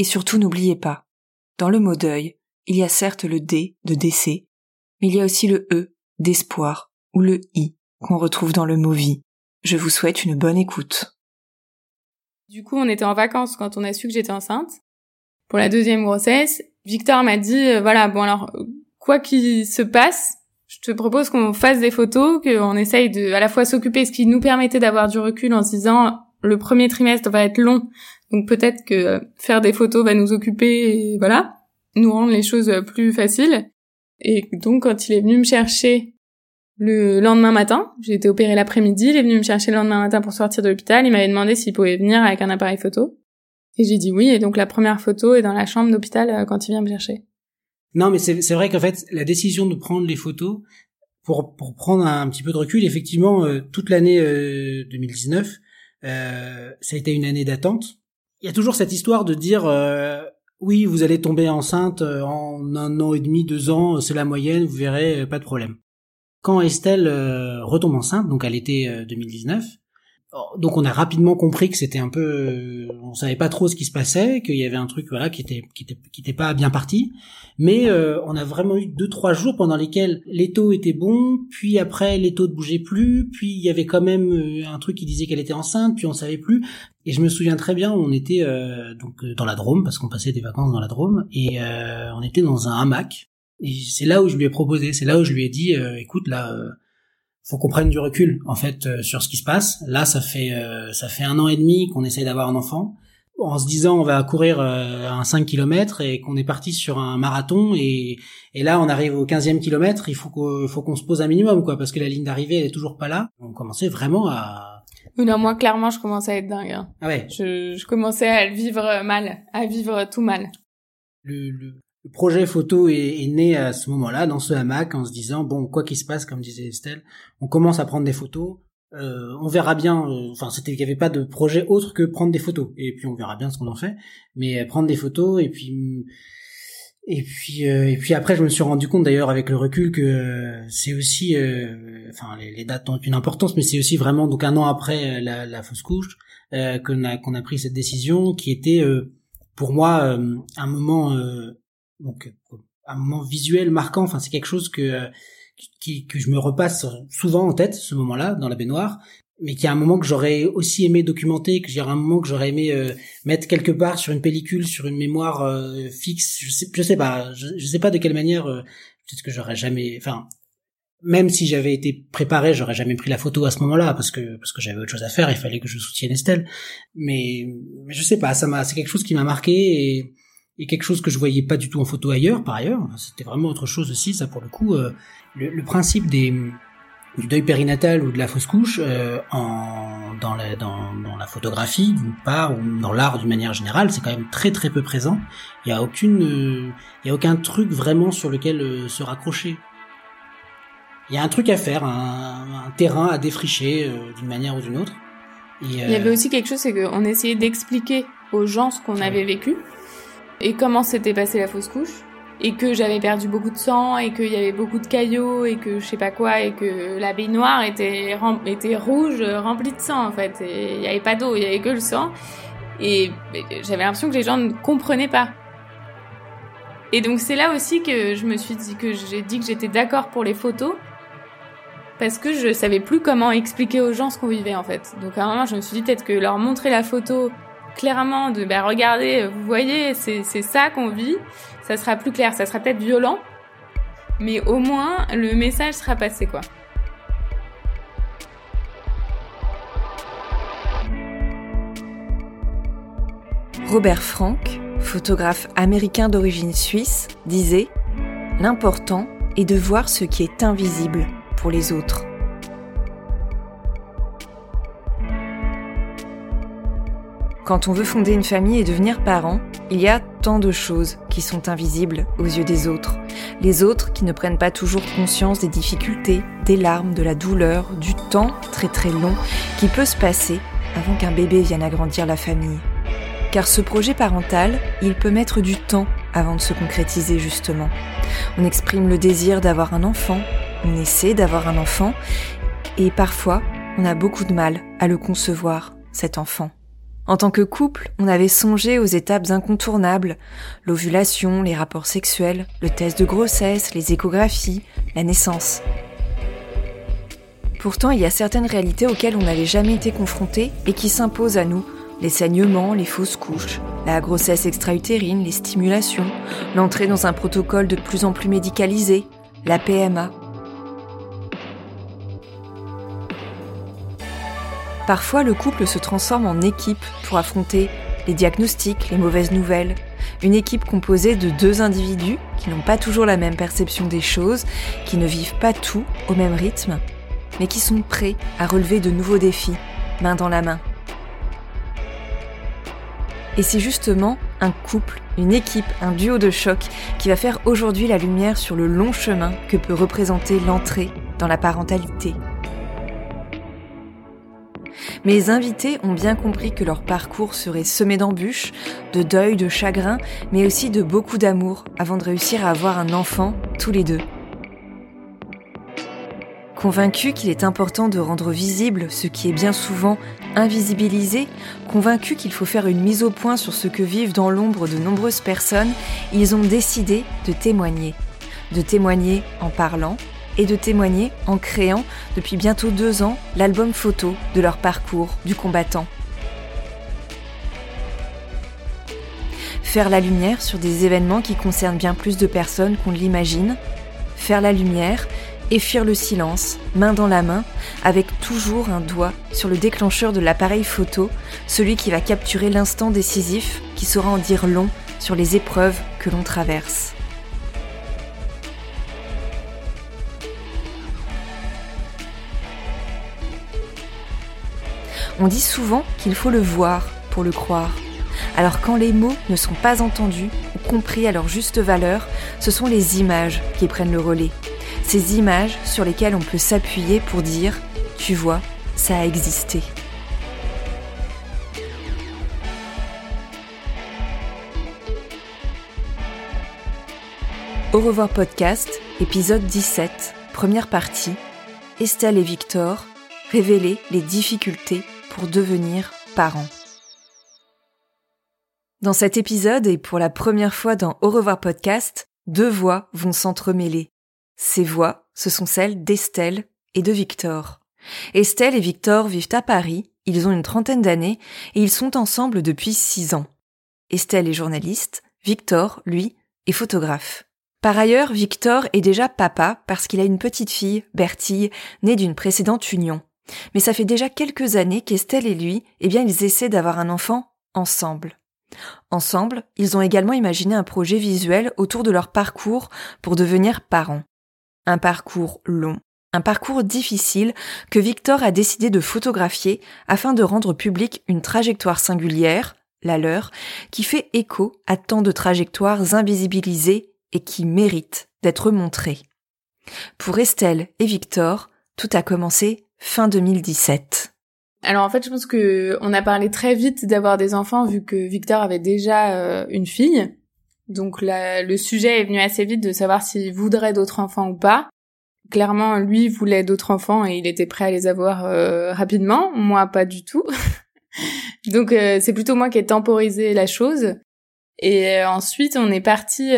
Et surtout n'oubliez pas, dans le mot deuil, il y a certes le D de décès, mais il y a aussi le E d'espoir ou le I qu'on retrouve dans le mot vie. Je vous souhaite une bonne écoute. Du coup, on était en vacances quand on a su que j'étais enceinte. Pour la deuxième grossesse, Victor m'a dit, euh, voilà, bon alors, quoi qu'il se passe, je te propose qu'on fasse des photos, qu'on essaye de à la fois s'occuper, ce qui nous permettait d'avoir du recul en se disant, le premier trimestre va être long, donc peut-être que faire des photos va nous occuper, et voilà, nous rendre les choses plus faciles. Et donc, quand il est venu me chercher le lendemain matin, j'ai été opérée l'après-midi, il est venu me chercher le lendemain matin pour sortir de l'hôpital, il m'avait demandé s'il pouvait venir avec un appareil photo. Et j'ai dit oui, et donc la première photo est dans la chambre d'hôpital euh, quand il vient me chercher. Non, mais c'est vrai qu'en fait, la décision de prendre les photos, pour, pour prendre un, petit peu de recul, effectivement, euh, toute l'année 2019, euh, ça a été une année d'attente. Il y a toujours cette histoire de dire oui, vous allez tomber enceinte en un an et demi, deux ans, c'est la moyenne, vous verrez, pas de problème. Quand Estelle retombe enceinte, donc à l'été 2019, donc on a rapidement compris que c'était un peu, euh, on savait pas trop ce qui se passait, qu'il y avait un truc voilà qui était qui était qui était pas bien parti, mais euh, on a vraiment eu deux trois jours pendant lesquels les taux étaient bons, puis après les taux ne bougeaient plus, puis il y avait quand même euh, un truc qui disait qu'elle était enceinte, puis on savait plus. Et je me souviens très bien, on était donc dans la Drôme parce qu'on passait des vacances dans la Drôme et on était dans un hamac. Et c'est là où je lui ai proposé, c'est là où je lui ai dit, écoute là faut qu'on prenne du recul en fait euh, sur ce qui se passe. Là, ça fait euh, ça fait un an et demi qu'on essaye d'avoir un enfant, en se disant on va courir euh, un 5 km et qu'on est parti sur un marathon et, et là on arrive au 15e kilomètre, il faut qu'on faut qu'on se pose un minimum quoi parce que la ligne d'arrivée elle est toujours pas là. On commençait vraiment à non, moi clairement je commençais à être dingue. Hein. Ah ouais. Je, je commençais à vivre mal, à vivre tout mal. Le, le, le projet photo est, né à ce moment-là, dans ce hamac, en se disant bon, quoi qu'il se passe, comme disait Estelle, on commence à prendre des photos. Euh, on verra bien. Euh, enfin, c'était qu'il n'y avait pas de projet autre que prendre des photos. Et puis on verra bien ce qu'on en fait. Mais euh, prendre des photos et puis et puis et puis après, je me suis rendu compte d'ailleurs avec le recul que c'est aussi, enfin les, dates ont une importance, mais c'est aussi vraiment donc un an après la, la fausse couche qu'on a qu'on a pris cette décision qui était pour moi un moment donc un moment visuel marquant. Enfin, c'est quelque chose que qui, que je me repasse souvent en tête, ce moment-là, dans la baignoire, mais qui est un moment que j'aurais aussi aimé documenter, que j'ai un moment que j'aurais aimé euh, mettre quelque part sur une pellicule, sur une mémoire euh, fixe. Je sais, je sais pas, je, sais pas de quelle manière. Euh, peut-être que j'aurais jamais, enfin, même si j'avais été préparé, j'aurais jamais pris la photo à ce moment-là parce que parce que j'avais autre chose à faire. Il fallait que je soutienne Estelle. Mais, mais je sais pas, ça m'a, c'est quelque chose qui m'a marqué et et quelque chose que je voyais pas du tout en photo ailleurs, par ailleurs. C'était vraiment autre chose aussi, ça pour le coup. Euh, le, principe des, du deuil périnatal ou de la fausse couche euh, en, dans, la, dans, dans la photographie, d'une part, ou dans l'art d'une manière générale, c'est quand même très très peu présent. Il y a aucune, euh, il y a aucun truc vraiment sur lequel se raccrocher. Il y a un truc à faire, un, un terrain à défricher d'une manière ou d'une autre. il y avait aussi quelque chose, c'est qu'on essayait d'expliquer aux gens ce qu'on avait vécu et comment s'était passée la fausse couche et que j'avais perdu beaucoup de sang et qu'il y avait beaucoup de caillots et que je sais pas quoi et que la baignoire était était rouge remplie de sang en fait. Il y avait pas d'eau il y avait que le sang. Et j'avais l'impression que les gens ne comprenaient pas. Et donc c'est là aussi que je me suis dit que j'ai dit que j'étais d'accord pour les photos parce que je savais plus comment expliquer aux gens ce qu'on vivait en fait. Donc à un moment je me suis dit peut-être que leur montrer la photo clairement de bah regardez, vous voyez, c'est ça qu'on vit, ça sera plus clair, ça sera peut-être violent, mais au moins le message sera passé. Robert Frank, photographe américain d'origine suisse, disait ⁇ L'important est de voir ce qui est invisible pour les autres. Quand on veut fonder une famille et devenir parent, il y a tant de choses qui sont invisibles aux yeux des autres. Les autres qui ne prennent pas toujours conscience des difficultés, des larmes, de la douleur, du temps très très long qui peut se passer avant qu'un bébé vienne agrandir la famille. Car ce projet parental, il peut mettre du temps avant de se concrétiser justement. On exprime le désir d'avoir un enfant, on essaie d'avoir un enfant, et parfois on a beaucoup de mal à le concevoir, cet enfant. En tant que couple, on avait songé aux étapes incontournables, l'ovulation, les rapports sexuels, le test de grossesse, les échographies, la naissance. Pourtant, il y a certaines réalités auxquelles on n'avait jamais été confronté et qui s'imposent à nous. Les saignements, les fausses couches, la grossesse extra-utérine, les stimulations, l'entrée dans un protocole de plus en plus médicalisé, la PMA. Parfois, le couple se transforme en équipe pour affronter les diagnostics, les mauvaises nouvelles. Une équipe composée de deux individus qui n'ont pas toujours la même perception des choses, qui ne vivent pas tout au même rythme, mais qui sont prêts à relever de nouveaux défis, main dans la main. Et c'est justement un couple, une équipe, un duo de choc qui va faire aujourd'hui la lumière sur le long chemin que peut représenter l'entrée dans la parentalité. Mes invités ont bien compris que leur parcours serait semé d'embûches, de deuil, de chagrin, mais aussi de beaucoup d'amour avant de réussir à avoir un enfant tous les deux. Convaincu qu'il est important de rendre visible ce qui est bien souvent invisibilisé, convaincu qu'il faut faire une mise au point sur ce que vivent dans l'ombre de nombreuses personnes, ils ont décidé de témoigner. De témoigner en parlant et de témoigner en créant, depuis bientôt deux ans, l'album photo de leur parcours du combattant. Faire la lumière sur des événements qui concernent bien plus de personnes qu'on ne l'imagine. Faire la lumière et fuir le silence, main dans la main, avec toujours un doigt sur le déclencheur de l'appareil photo, celui qui va capturer l'instant décisif qui saura en dire long sur les épreuves que l'on traverse. On dit souvent qu'il faut le voir pour le croire. Alors quand les mots ne sont pas entendus ou compris à leur juste valeur, ce sont les images qui prennent le relais ces images sur lesquelles on peut s'appuyer pour dire, tu vois, ça a existé. Au revoir podcast, épisode 17, première partie. Estelle et Victor, révéler les difficultés devenir parents. Dans cet épisode et pour la première fois dans Au revoir podcast, deux voix vont s'entremêler. Ces voix, ce sont celles d'Estelle et de Victor. Estelle et Victor vivent à Paris, ils ont une trentaine d'années et ils sont ensemble depuis six ans. Estelle est journaliste, Victor, lui, est photographe. Par ailleurs, Victor est déjà papa parce qu'il a une petite fille, Bertille, née d'une précédente union. Mais ça fait déjà quelques années qu'Estelle et lui, eh bien, ils essaient d'avoir un enfant ensemble. Ensemble, ils ont également imaginé un projet visuel autour de leur parcours pour devenir parents. Un parcours long, un parcours difficile que Victor a décidé de photographier afin de rendre public une trajectoire singulière, la leur, qui fait écho à tant de trajectoires invisibilisées et qui méritent d'être montrées. Pour Estelle et Victor, tout a commencé fin 2017. Alors en fait, je pense que on a parlé très vite d'avoir des enfants vu que Victor avait déjà euh, une fille. Donc le sujet est venu assez vite de savoir s'il voudrait d'autres enfants ou pas. Clairement, lui voulait d'autres enfants et il était prêt à les avoir euh, rapidement. Moi, pas du tout. Donc euh, c'est plutôt moi qui ai temporisé la chose. Et ensuite, on est parti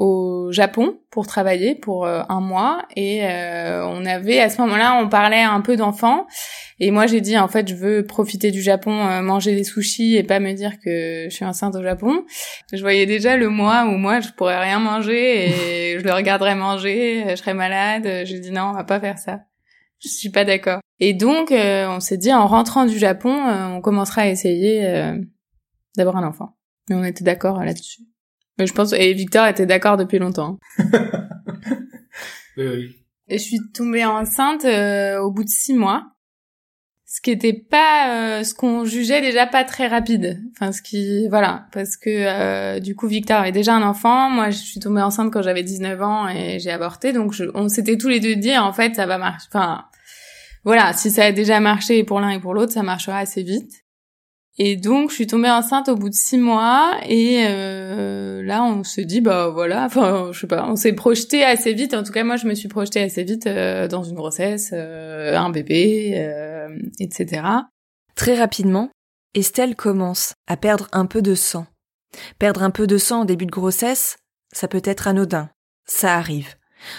au Japon pour travailler pour euh, un mois et euh, on avait à ce moment-là on parlait un peu d'enfants et moi j'ai dit en fait je veux profiter du Japon manger des sushis et pas me dire que je suis enceinte au Japon. Je voyais déjà le mois où moi je pourrais rien manger et je le regarderais manger je serais malade. J'ai dit non on va pas faire ça. Je suis pas d'accord. Et donc on s'est dit en rentrant du Japon on commencera à essayer d'avoir un enfant. Mais on était d'accord là-dessus je pense et Victor était d'accord depuis longtemps. oui, oui. Et je suis tombée enceinte euh, au bout de six mois, ce qui était pas euh, ce qu'on jugeait déjà pas très rapide. Enfin, ce qui voilà, parce que euh, du coup Victor avait déjà un enfant, moi je suis tombée enceinte quand j'avais 19 ans et j'ai avorté, donc je, on s'était tous les deux dit en fait ça va marcher. Enfin voilà, si ça a déjà marché pour l'un et pour l'autre, ça marchera assez vite. Et donc, je suis tombée enceinte au bout de six mois. Et euh, là, on se dit, bah voilà, enfin, je sais pas, on s'est projeté assez vite. En tout cas, moi, je me suis projetée assez vite euh, dans une grossesse, euh, un bébé, etc. Très rapidement, Estelle commence à perdre un peu de sang. Perdre un peu de sang au début de grossesse, ça peut être anodin. Ça arrive.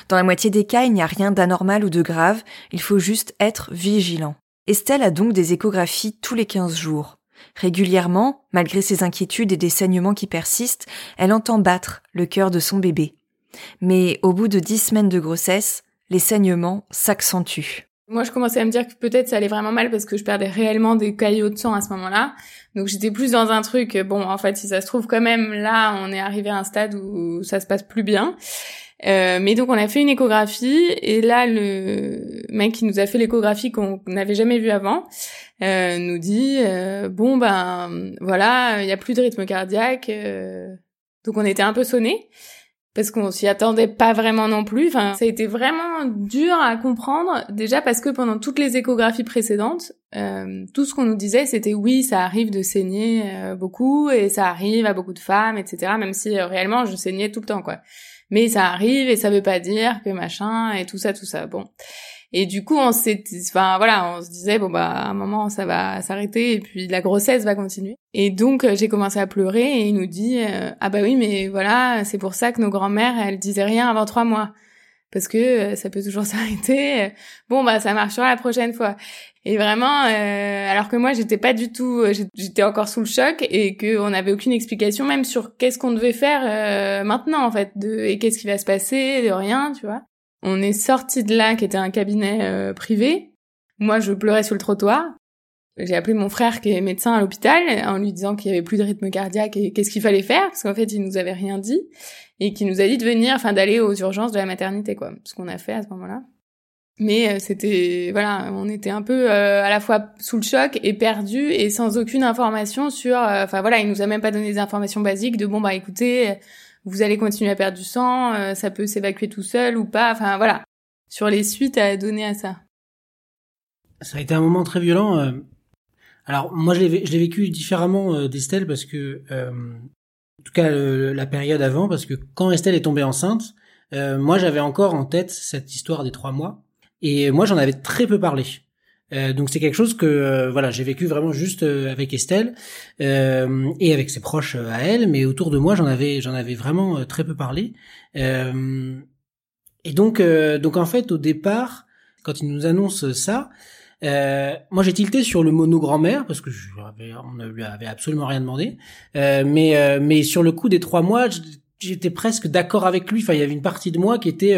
Dans la moitié des cas, il n'y a rien d'anormal ou de grave, il faut juste être vigilant. Estelle a donc des échographies tous les 15 jours. Régulièrement, malgré ses inquiétudes et des saignements qui persistent, elle entend battre le cœur de son bébé. Mais au bout de dix semaines de grossesse, les saignements s'accentuent. Moi, je commençais à me dire que peut-être ça allait vraiment mal parce que je perdais réellement des caillots de sang à ce moment-là. Donc j'étais plus dans un truc, bon, en fait, si ça se trouve quand même, là, on est arrivé à un stade où ça se passe plus bien. Euh, mais donc on a fait une échographie et là le mec qui nous a fait l'échographie qu'on n'avait jamais vu avant euh, nous dit euh, bon ben voilà il y a plus de rythme cardiaque euh. donc on était un peu sonné parce qu'on s'y attendait pas vraiment non plus enfin ça a été vraiment dur à comprendre déjà parce que pendant toutes les échographies précédentes tout ce qu'on nous disait c'était oui ça arrive de saigner beaucoup et ça arrive à beaucoup de femmes etc même si réellement je saignais tout le temps quoi mais ça arrive et ça veut pas dire que machin et tout ça tout ça. Bon. Et du coup on s'est enfin voilà on se disait bon bah à un moment ça va s'arrêter et puis la grossesse va continuer. Et donc euh, j'ai commencé à pleurer et il nous dit euh, ah bah oui mais voilà c'est pour ça que nos grand-mères elles disaient rien avant trois mois parce que euh, ça peut toujours s'arrêter. Bon bah ça marchera la prochaine fois. Et vraiment, euh, alors que moi j'étais pas du tout, euh, j'étais encore sous le choc et qu'on n'avait aucune explication même sur qu'est-ce qu'on devait faire euh, maintenant en fait, de et qu'est-ce qui va se passer, de rien, tu vois. On est sorti de là, qui était un cabinet privé. Moi, je pleurais sur le trottoir. J'ai appelé mon frère qui est médecin à l'hôpital en lui disant qu'il y avait plus de rythme cardiaque et qu'est-ce qu'il fallait faire parce qu'en fait il nous avait rien dit et qui nous a dit de venir, enfin d'aller aux urgences de la maternité quoi, ce qu'on a fait à ce moment-là. Mais euh, c'était voilà, on était un peu euh, à la fois sous le choc et perdu et sans aucune information sur euh, enfin voilà, il nous a même pas donné des informations basiques de bon bah écoutez, vous allez continuer à perdre du sang, ça peut s'évacuer tout seul ou pas, enfin voilà, sur les suites à donner à ça. Ça a été un moment très violent. Alors moi je l'ai vécu différemment d'Estelle parce que en tout cas la période avant parce que quand Estelle est tombée enceinte, moi j'avais encore en tête cette histoire des trois mois et moi, j'en avais très peu parlé. Euh, donc c'est quelque chose que euh, voilà j'ai vécu vraiment juste euh, avec Estelle euh, et avec ses proches à elle, mais autour de moi j'en avais j'en avais vraiment très peu parlé. et donc donc en fait au départ quand il nous annonce ça, moi j'ai tilté sur le mono grand-mère parce que je, on ne lui avait absolument rien demandé, mais mais sur le coup des trois mois j'étais presque d'accord avec lui. Enfin il y avait une partie de moi qui était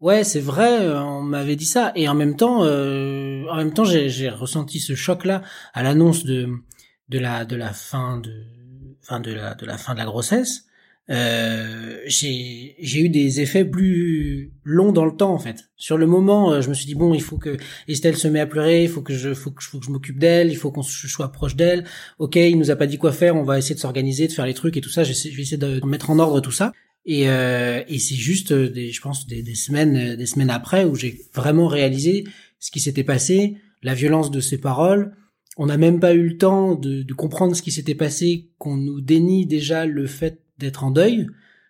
Ouais, c'est vrai, euh, on m'avait dit ça. Et en même temps, euh, en même temps, j'ai ressenti ce choc-là à l'annonce de de la de la fin de fin de la de la fin de la grossesse. Euh, j'ai eu des effets plus longs dans le temps en fait. Sur le moment, euh, je me suis dit bon, il faut que Estelle se met à pleurer, il faut que je faut que, je m'occupe d'elle, il faut qu'on soit proche d'elle. Ok, il nous a pas dit quoi faire, on va essayer de s'organiser, de faire les trucs et tout ça. Je vais essayer de mettre en ordre tout ça. Et, euh, et c'est juste, euh, des, je pense, des, des, semaines, euh, des semaines après où j'ai vraiment réalisé ce qui s'était passé, la violence de ces paroles. On n'a même pas eu le temps de, de comprendre ce qui s'était passé, qu'on nous dénie déjà le fait d'être en deuil.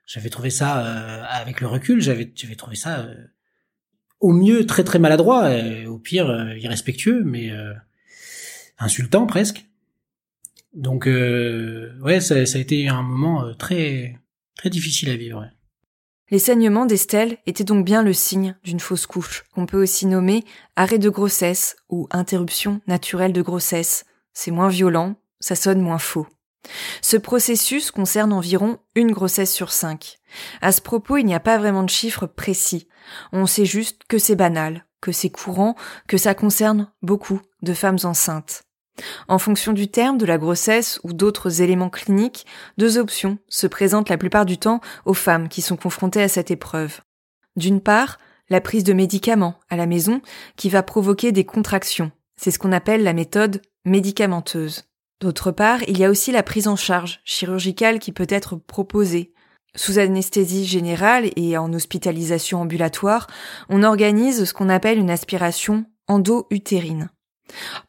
J'avais trouvé ça, euh, avec le recul, j'avais, trouvé ça euh, au mieux très très maladroit, au pire irrespectueux, mais insultant presque. Donc ouais, ça, ça, a été un moment très Très difficile à vivre. Les saignements d'Estelle étaient donc bien le signe d'une fausse couche, qu'on peut aussi nommer arrêt de grossesse ou interruption naturelle de grossesse. C'est moins violent, ça sonne moins faux. Ce processus concerne environ une grossesse sur cinq. À ce propos, il n'y a pas vraiment de chiffres précis. On sait juste que c'est banal, que c'est courant, que ça concerne beaucoup de femmes enceintes. En fonction du terme de la grossesse ou d'autres éléments cliniques, deux options se présentent la plupart du temps aux femmes qui sont confrontées à cette épreuve. D'une part, la prise de médicaments à la maison qui va provoquer des contractions. C'est ce qu'on appelle la méthode médicamenteuse. D'autre part, il y a aussi la prise en charge chirurgicale qui peut être proposée. Sous anesthésie générale et en hospitalisation ambulatoire, on organise ce qu'on appelle une aspiration endo-utérine.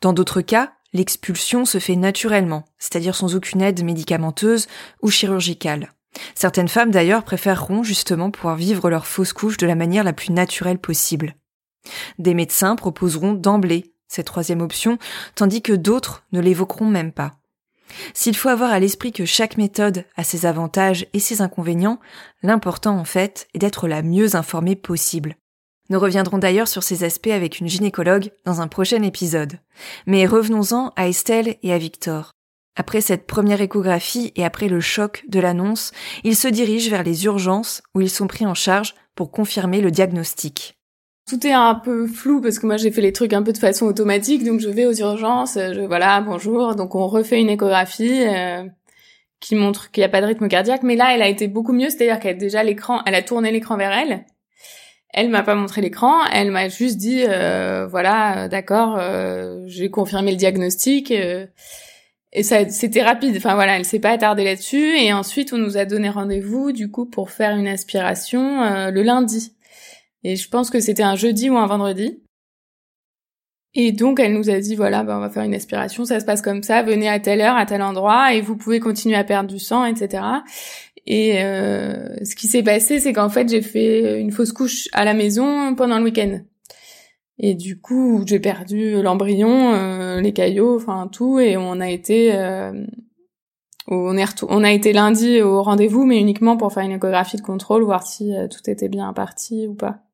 Dans d'autres cas, l'expulsion se fait naturellement, c'est-à-dire sans aucune aide médicamenteuse ou chirurgicale. Certaines femmes d'ailleurs préféreront justement pouvoir vivre leur fausse couche de la manière la plus naturelle possible. Des médecins proposeront d'emblée cette troisième option, tandis que d'autres ne l'évoqueront même pas. S'il faut avoir à l'esprit que chaque méthode a ses avantages et ses inconvénients, l'important en fait est d'être la mieux informée possible. Nous reviendrons d'ailleurs sur ces aspects avec une gynécologue dans un prochain épisode. Mais revenons-en à Estelle et à Victor. Après cette première échographie et après le choc de l'annonce, ils se dirigent vers les urgences où ils sont pris en charge pour confirmer le diagnostic tout est un peu flou parce que moi j'ai fait les trucs un peu de façon automatique, donc je vais aux urgences, je voilà bonjour, donc on refait une échographie euh, qui montre qu'il n'y a pas de rythme cardiaque, mais là elle a été beaucoup mieux, c'est-à-dire qu'elle a déjà l'écran, elle a tourné l'écran vers elle, elle m'a pas montré l'écran, elle m'a juste dit euh, voilà euh, d'accord, j'ai confirmé le diagnostic et c'était rapide, enfin voilà elle s'est pas attardée là-dessus. Et ensuite on nous a donné rendez-vous du coup pour faire une aspiration le lundi. Et je pense que c'était un jeudi ou un vendredi. Et donc elle nous a dit voilà, ben, on va faire une aspiration, ça se passe comme ça, venez à telle heure, à tel endroit, et vous pouvez continuer à perdre du sang, etc. Et euh, ce qui s'est passé, c'est qu'en fait j'ai fait une fausse couche à la maison pendant le week-end. Et du coup j'ai perdu l'embryon, euh, les caillots, enfin tout, et on a été euh, on, est on a été lundi au rendez-vous, mais uniquement pour faire une échographie de contrôle, voir si tout était bien parti ou pas.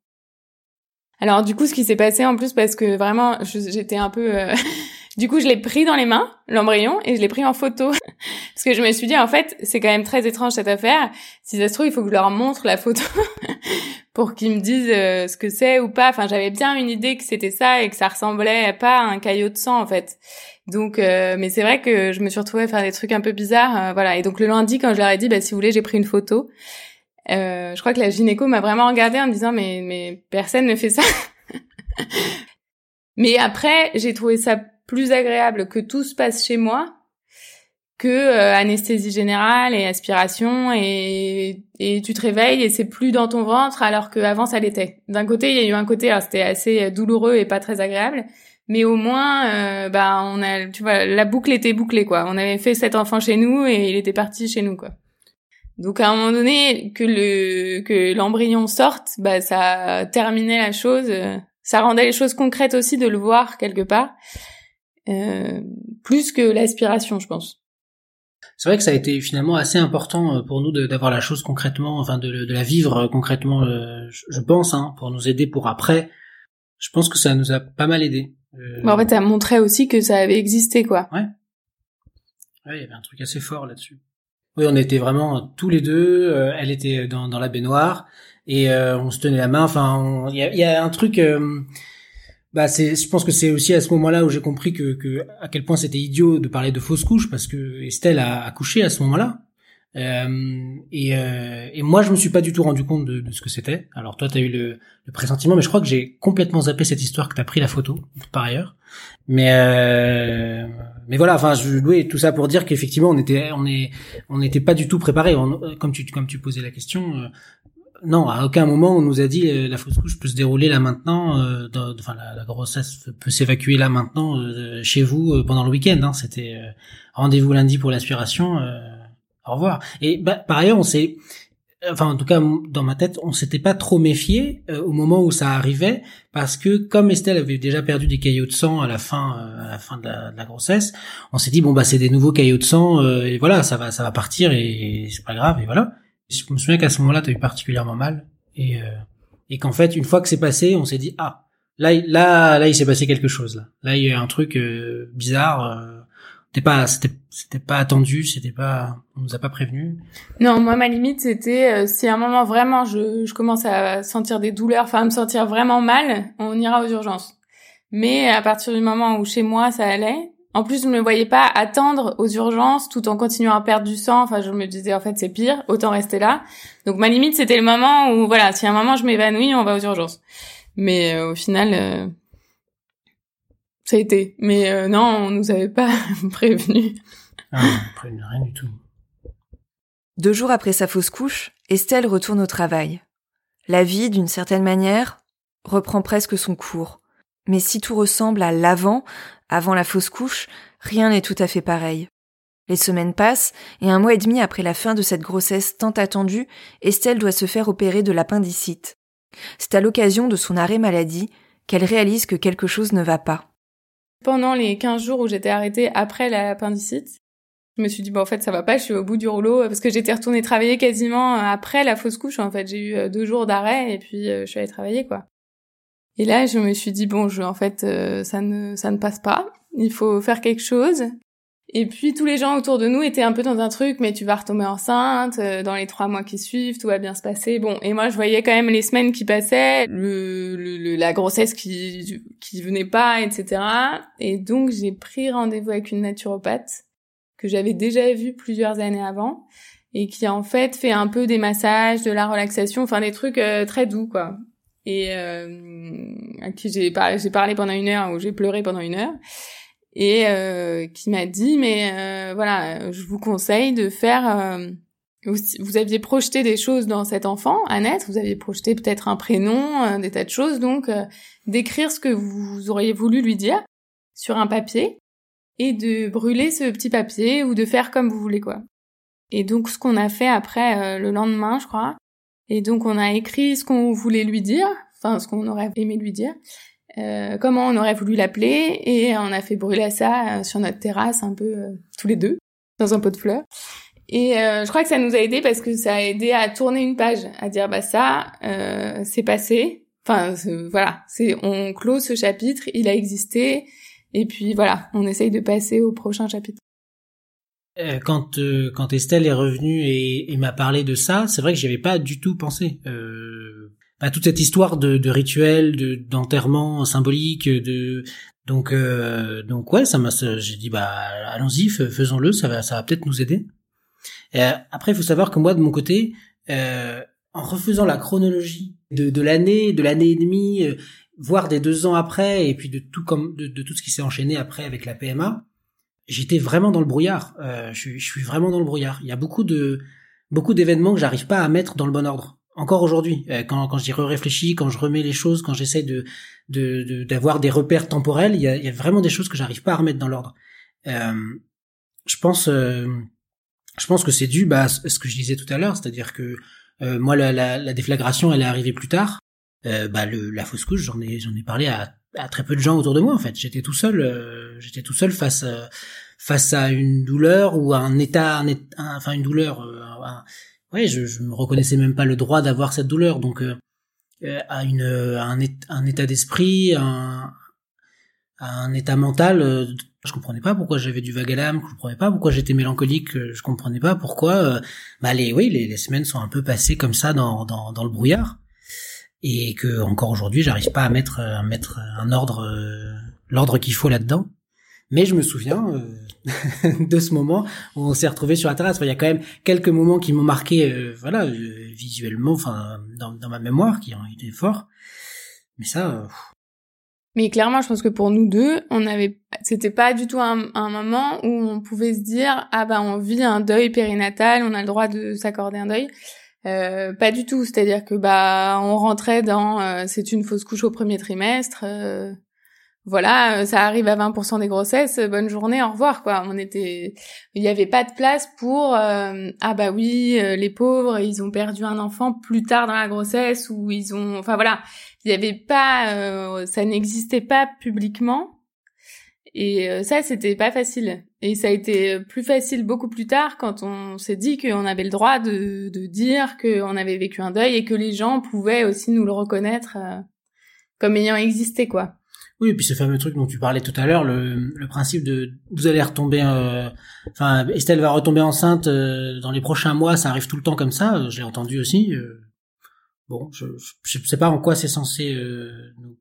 Alors du coup, ce qui s'est passé en plus, parce que vraiment, j'étais un peu... Euh, du coup, je l'ai pris dans les mains, l'embryon, et je l'ai pris en photo. parce que je me suis dit, en fait, c'est quand même très étrange cette affaire. Si ça se trouve, il faut que je leur montre la photo pour qu'ils me disent euh, ce que c'est ou pas. Enfin, j'avais bien une idée que c'était ça et que ça ressemblait pas à un caillot de sang, en fait. Donc, euh, mais c'est vrai que je me suis retrouvée à faire des trucs un peu bizarres, voilà. Et donc le lundi, quand je leur ai dit, bah si vous voulez, j'ai pris une photo. Euh, je crois que la gynéco m'a vraiment regardée en me disant mais mais personne ne fait ça. mais après, j'ai trouvé ça plus agréable que tout se passe chez moi que euh, anesthésie générale et aspiration et, et tu te réveilles et c'est plus dans ton ventre alors qu'avant ça l'était. D'un côté, il y a eu un côté, c'était assez douloureux et pas très agréable, mais au moins, euh, bah on a, tu vois, la boucle était bouclée quoi. On avait fait cet enfant chez nous et il était parti chez nous quoi. Donc à un moment donné, que le que l'embryon sorte, bah ça terminait la chose, euh, ça rendait les choses concrètes aussi de le voir quelque part, euh, plus que l'aspiration, je pense. C'est vrai que ça a été finalement assez important euh, pour nous d'avoir la chose concrètement, enfin de, de la vivre concrètement, je pense, hein, pour nous aider pour après. Je pense que ça nous a pas mal aidé. en fait, ça montrait aussi que ça avait existé, quoi. Ouais. Ouais, il y avait un truc assez fort là-dessus. Oui, on était vraiment tous les deux. Euh, elle était dans, dans la baignoire et euh, on se tenait la main. Enfin, il y a, y a, un truc. Euh, bah, c'est. Je pense que c'est aussi à ce moment-là où j'ai compris que, que à quel point c'était idiot de parler de fausse couche parce que Estelle a accouché à ce moment-là. Euh, et, euh, et, moi, je me suis pas du tout rendu compte de, de ce que c'était. Alors toi, tu as eu le, le, pressentiment, mais je crois que j'ai complètement zappé cette histoire que tu as pris la photo par ailleurs. Mais euh, mais voilà, enfin, je, oui, tout ça pour dire qu'effectivement, on était on est on n'était pas du tout préparé. comme tu comme tu posais la question, euh, non, à aucun moment on nous a dit euh, la fausse couche peut se dérouler là maintenant. enfin, la, grossesse peut s'évacuer là maintenant chez vous pendant le week-end. Hein, C'était rendez-vous lundi pour l'aspiration au revoir. Et bah, par ailleurs, on s'est, enfin en tout cas dans ma tête, on s'était pas trop méfié euh, au moment où ça arrivait, parce que comme Estelle avait déjà perdu des caillots de sang à la fin, euh, à la fin de la, grossesse, on s'est dit bon bah c'est des nouveaux caillots de sang euh, et voilà ça va ça va partir et, c'est pas grave et voilà. Je me souviens qu'à ce moment-là, tu as eu particulièrement mal et euh, et qu'en fait, une fois que c'est passé, on s'est dit ah là là là il s'est passé quelque chose là. Là il y a un truc euh, bizarre. C'était pas c'était pas attendu, c'était pas on nous a pas prévenu. Non, moi ma limite c'était euh, si à un moment vraiment je je commence à sentir des douleurs, enfin à me sentir vraiment mal, on ira aux urgences. Mais à partir du moment où chez moi ça allait, en plus, je me voyais pas attendre aux urgences tout en continuant à perdre du sang. Enfin, je me disais, en fait, c'est pire, autant rester là. Donc, ma limite, c'était le moment où, voilà, si à un moment je m'évanouis, on va aux urgences. Mais euh, au final, euh, ça a été. Mais euh, non, on nous avait pas prévenu. Ah, prévenu rien du tout. Deux jours après sa fausse couche, Estelle retourne au travail. La vie, d'une certaine manière, reprend presque son cours. Mais si tout ressemble à l'avant, avant la fausse couche, rien n'est tout à fait pareil. Les semaines passent, et un mois et demi après la fin de cette grossesse tant attendue, Estelle doit se faire opérer de l'appendicite. C'est à l'occasion de son arrêt maladie qu'elle réalise que quelque chose ne va pas. Pendant les 15 jours où j'étais arrêtée après l'appendicite, je me suis dit, bon, en fait, ça va pas, je suis au bout du rouleau, parce que j'étais retournée travailler quasiment après la fausse couche, en fait. J'ai eu euh, deux jours d'arrêt, et puis euh, je suis allée travailler, quoi. Et là, je me suis dit bon, en fait, euh, ça ne ça ne passe pas. Il faut faire quelque chose. Et puis tous les gens autour de nous étaient un peu dans un truc, mais tu vas retomber enceinte euh, dans les trois mois qui suivent, tout va bien se passer. Bon, et moi je voyais quand même les semaines qui passaient, le, le, la grossesse qui qui venait pas, etc. Et donc j'ai pris rendez-vous avec une naturopathe que j'avais déjà vue plusieurs années avant et qui en fait fait un peu des massages, de la relaxation, enfin des trucs euh, très doux quoi et euh, à qui j'ai parlé, j'ai parlé pendant une heure ou j'ai pleuré pendant une heure et euh, qui m'a dit mais euh, voilà je vous conseille de faire euh, vous, vous, aviez projeté des choses dans cet enfant naître vous aviez projeté peut-être un prénom euh, des tas de choses donc d'écrire ce que vous auriez voulu lui dire sur un papier et de brûler ce petit papier ou de faire comme vous voulez quoi. Et donc ce qu'on a fait après le lendemain je crois et donc on a écrit ce qu'on voulait lui dire, enfin ce qu'on aurait aimé lui dire, euh, comment on aurait voulu l'appeler, et on a fait brûler ça euh, sur notre terrasse un peu euh, tous les deux, dans un pot de fleurs. Et je crois que ça nous a aidé parce que ça a aidé à tourner une page, à dire bah ça, c'est passé. Enfin voilà, c'est on clôt ce chapitre, il a existé, et puis voilà, on essaye de passer au prochain chapitre. Quand euh, quand Estelle est revenue et, et m'a parlé de ça, c'est vrai que j'y avais pas du tout pensé. Euh, bah, toute cette histoire de, de rituel, de d'enterrement symbolique, de donc euh, donc ouais, ça m'a j'ai dit bah allons-y, faisons-le, ça va ça va peut-être nous aider. Et après, il faut savoir que moi de mon côté, en refaisant la chronologie de, de l'année, de l'année et demie, voire des deux ans après, et puis de tout comme de, de tout ce qui s'est enchaîné après avec la PMA j'étais vraiment dans le brouillard. Euh, je, je, suis vraiment dans le brouillard. Il y a beaucoup de beaucoup d'événements que j'arrive pas à mettre dans le bon ordre. Encore aujourd'hui, euh, quand, quand j'y réfléchis, quand je remets les choses, quand j'essaie de d'avoir de, des repères temporels, il y, a, y a, vraiment des choses que j'arrive pas à remettre dans l'ordre. Euh, je pense, euh, je pense que c'est dû bah, à ce que je disais tout à l'heure, c'est-à-dire que euh, moi la, la, la, déflagration, elle est arrivée plus tard. bah le, la fausse couche, j'en ai j'en ai parlé à à très peu de gens autour de moi en fait. J'étais tout seul, euh, j'étais tout seul face euh, face à une douleur ou à un état, un, enfin une douleur. Euh, ouais, je, je me reconnaissais même pas le droit d'avoir cette douleur, donc euh, à une à un, état d'esprit, un, un état mental. je comprenais pas pourquoi j'avais du vague à l'âme, je comprenais pas pourquoi j'étais mélancolique, je comprenais pas pourquoi. bah les oui, les, les, semaines sont un peu passées comme ça dans dans, dans le brouillard et que encore aujourd'hui j'arrive pas à mettre à mettre un ordre euh, l'ordre qu'il faut là-dedans mais je me souviens euh, de ce moment où on s'est retrouvé sur la terrasse il y a quand même quelques moments qui m'ont marqué euh, voilà visuellement enfin dans, ma mémoire qui ont été forts mais ça mais clairement, je pense que pour nous deux, on avait, c'était pas du tout un, un, moment où on pouvait se dire, ah bah on vit un deuil périnatal, on a le droit de s'accorder un deuil. Euh, pas du tout, c'est-à-dire que bah on rentrait dans euh, c'est une fausse couche au premier trimestre. Euh, voilà, ça arrive à 20% des grossesses, bonne journée, au revoir quoi. On était il n'y avait pas de place pour ah bah oui, les pauvres, ils ont perdu un enfant plus tard dans la grossesse ou ils ont enfin voilà, il y avait pas ça n'existait pas publiquement. Et euh, ça, c'était pas facile. Et ça a été plus facile beaucoup plus tard quand on s'est dit qu'on avait le droit de, de dire qu'on avait vécu un deuil et que les gens pouvaient aussi nous le reconnaître euh, comme ayant existé, quoi. Oui, et puis ce fameux truc dont tu parlais tout à l'heure, le, le principe de vous allez retomber, euh, enfin Estelle va retomber enceinte dans les prochains mois, ça arrive tout le temps comme ça. Je l'ai entendu aussi. Bon, je, je, sais pas en quoi c'est censé euh,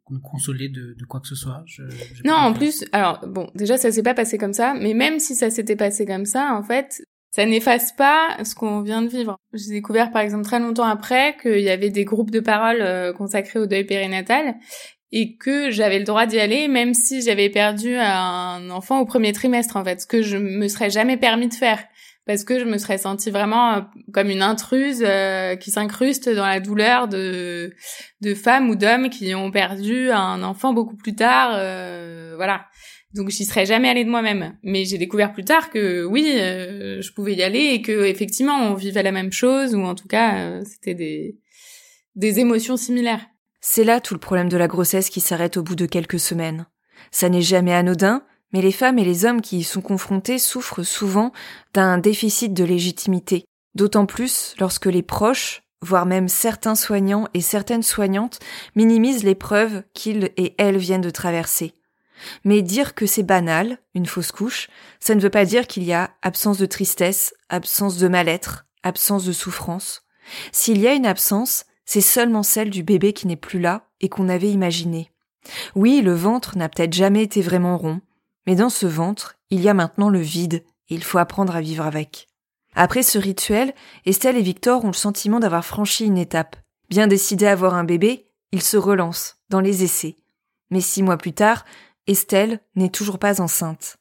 nous, consoler de, de, quoi que ce soit. Je, non, en plus, alors bon, déjà ça s'est pas passé comme ça, mais même si ça s'était passé comme ça, en fait, ça n'efface pas ce qu'on vient de vivre. J'ai découvert par exemple très longtemps après qu'il y avait des groupes de parole euh, consacrés au deuil périnatal et que j'avais le droit d'y aller même si j'avais perdu un enfant au premier trimestre en fait, ce que je me serais jamais permis de faire parce que je me serais sentie vraiment euh, comme une intruse euh, qui s'incruste dans la douleur de de femmes ou d'hommes qui ont perdu un enfant beaucoup plus tard euh, voilà. Donc j'y serais jamais allée de moi-même. Mais j'ai découvert plus tard que oui je pouvais y aller et que effectivement on vivait la même chose ou en tout cas c'était des des émotions similaires c'est là tout le problème de la grossesse qui s'arrête au bout de quelques semaines ça n'est jamais anodin mais les femmes et les hommes qui y sont confrontés souffrent souvent d'un déficit de légitimité, d'autant plus lorsque les proches, voire même certains soignants et certaines soignantes, minimisent l'épreuve qu'ils et elles viennent de traverser. Mais dire que c'est banal, une fausse couche, ça ne veut pas dire qu'il y a absence de tristesse, absence de mal-être, absence de souffrance. S'il y a une absence, c'est seulement celle du bébé qui n'est plus là et qu'on avait imaginé. Oui, le ventre n'a peut-être jamais été vraiment rond, mais dans ce ventre, il y a maintenant le vide, et il faut apprendre à vivre avec. Après ce rituel, Estelle et Victor ont le sentiment d'avoir franchi une étape. Bien décidés à avoir un bébé, ils se relancent, dans les essais. Mais six mois plus tard, Estelle n'est toujours pas enceinte.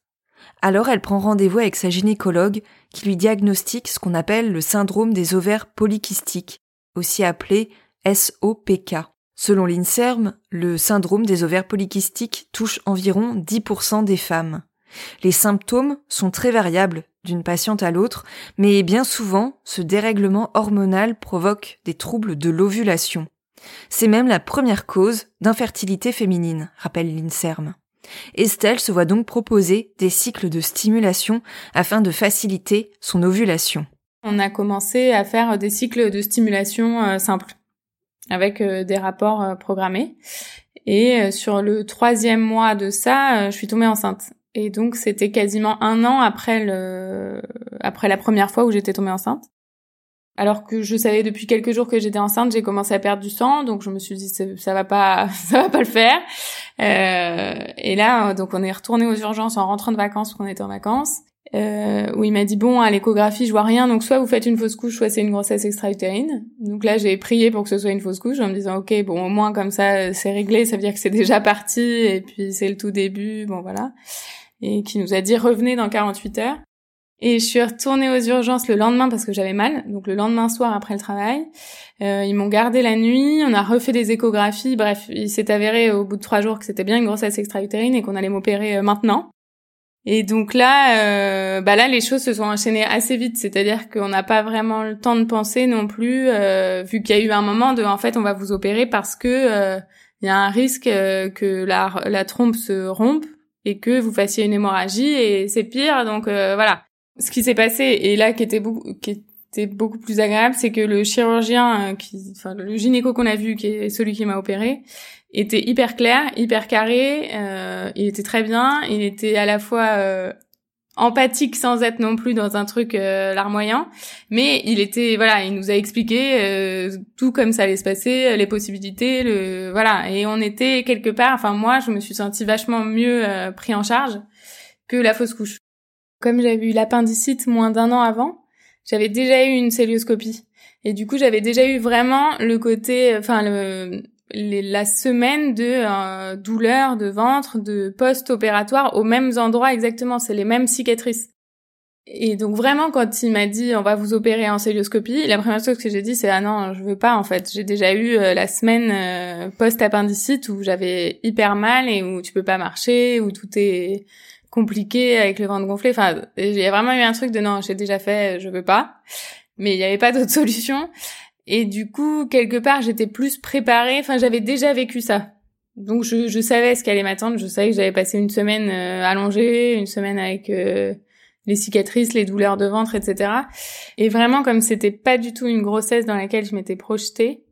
Alors elle prend rendez-vous avec sa gynécologue qui lui diagnostique ce qu'on appelle le syndrome des ovaires polykystiques, aussi appelé SOPK. Selon l'INSERM, le syndrome des ovaires polykystiques touche environ 10% des femmes. Les symptômes sont très variables d'une patiente à l'autre, mais bien souvent, ce dérèglement hormonal provoque des troubles de l'ovulation. C'est même la première cause d'infertilité féminine, rappelle l'INSERM. Estelle se voit donc proposer des cycles de stimulation afin de faciliter son ovulation. On a commencé à faire des cycles de stimulation euh, simples avec euh, des rapports euh, programmés. Et sur le troisième mois de ça, je suis tombée enceinte. Et donc c'était quasiment un an après le après la première fois où j'étais tombée enceinte. Alors que je savais depuis quelques jours que j'étais enceinte, j'ai commencé à perdre du sang, donc je me suis dit ça, va pas, ça va pas le faire. Euh, et là, donc on est retourné aux urgences en rentrant de vacances, qu'on était en vacances euh, où il m'a dit bon à l'échographie je vois rien donc soit vous faites une fausse couche soit c'est une grossesse extra-utérine. Donc là j'ai prié pour que ce soit une fausse couche en me disant ok bon au moins comme ça c'est réglé ça veut dire que c'est déjà parti et puis c'est le tout début bon voilà. Et qui nous a dit revenez dans 48 heures. Et je suis retournée aux urgences le lendemain parce que j'avais mal donc le lendemain soir après le travail. Euh, ils m'ont gardé la nuit on a refait des échographies bref il s'est avéré au bout de trois jours que c'était bien une grossesse extra-utérine et qu'on allait m'opérer euh, maintenant et donc là, euh, bah là, les choses se sont enchaînées assez vite. C'est-à-dire qu'on n'a pas vraiment le temps de penser non plus, euh, vu qu'il y a eu un moment de, en fait, on va vous opérer parce que euh, il y a un risque euh, que la, la trompe se rompe et que vous fassiez une hémorragie et c'est pire. Donc euh, voilà. Ce qui s'est passé et là qui était beaucoup, qui était beaucoup plus agréable, c'est que le chirurgien, qui, enfin le gynéco qu'on a vu, qui est celui qui m'a opéré, était hyper clair, hyper carré, euh, il était très bien, il était à la fois euh, empathique sans être non plus dans un truc euh, larmoyant, mais il était voilà, il nous a expliqué euh, tout comme ça allait se passer, les possibilités, le voilà, et on était quelque part, enfin moi je me suis sentie vachement mieux euh, pris en charge que la fausse couche. Comme j'avais eu l'appendicite moins d'un an avant, j'avais déjà eu une célioscopie. Et du coup, j'avais déjà eu vraiment le côté, enfin le, la semaine de euh, douleur de ventre, de post-opératoire aux mêmes endroits exactement, c'est les mêmes cicatrices. Et donc vraiment quand il m'a dit on va vous opérer en célioscopie, la première chose que j'ai dit c'est ah non je veux pas en fait. J'ai déjà eu euh, la semaine euh, post-appendicite où j'avais hyper mal et où tu peux pas marcher, où tout est compliqué avec le ventre gonflé. Enfin il y a vraiment eu un truc de non j'ai déjà fait, je veux pas. Mais il n'y avait pas d'autre solution. Et du coup, quelque part, j'étais plus préparée. Enfin, j'avais déjà vécu ça. donc je, je savais ce qui allait m'attendre. Je savais que j'avais passé une semaine euh, allongée, une semaine avec euh, les cicatrices, les douleurs de ventre, etc. Et vraiment, comme c'était pas du tout une grossesse dans laquelle je m'étais projetée,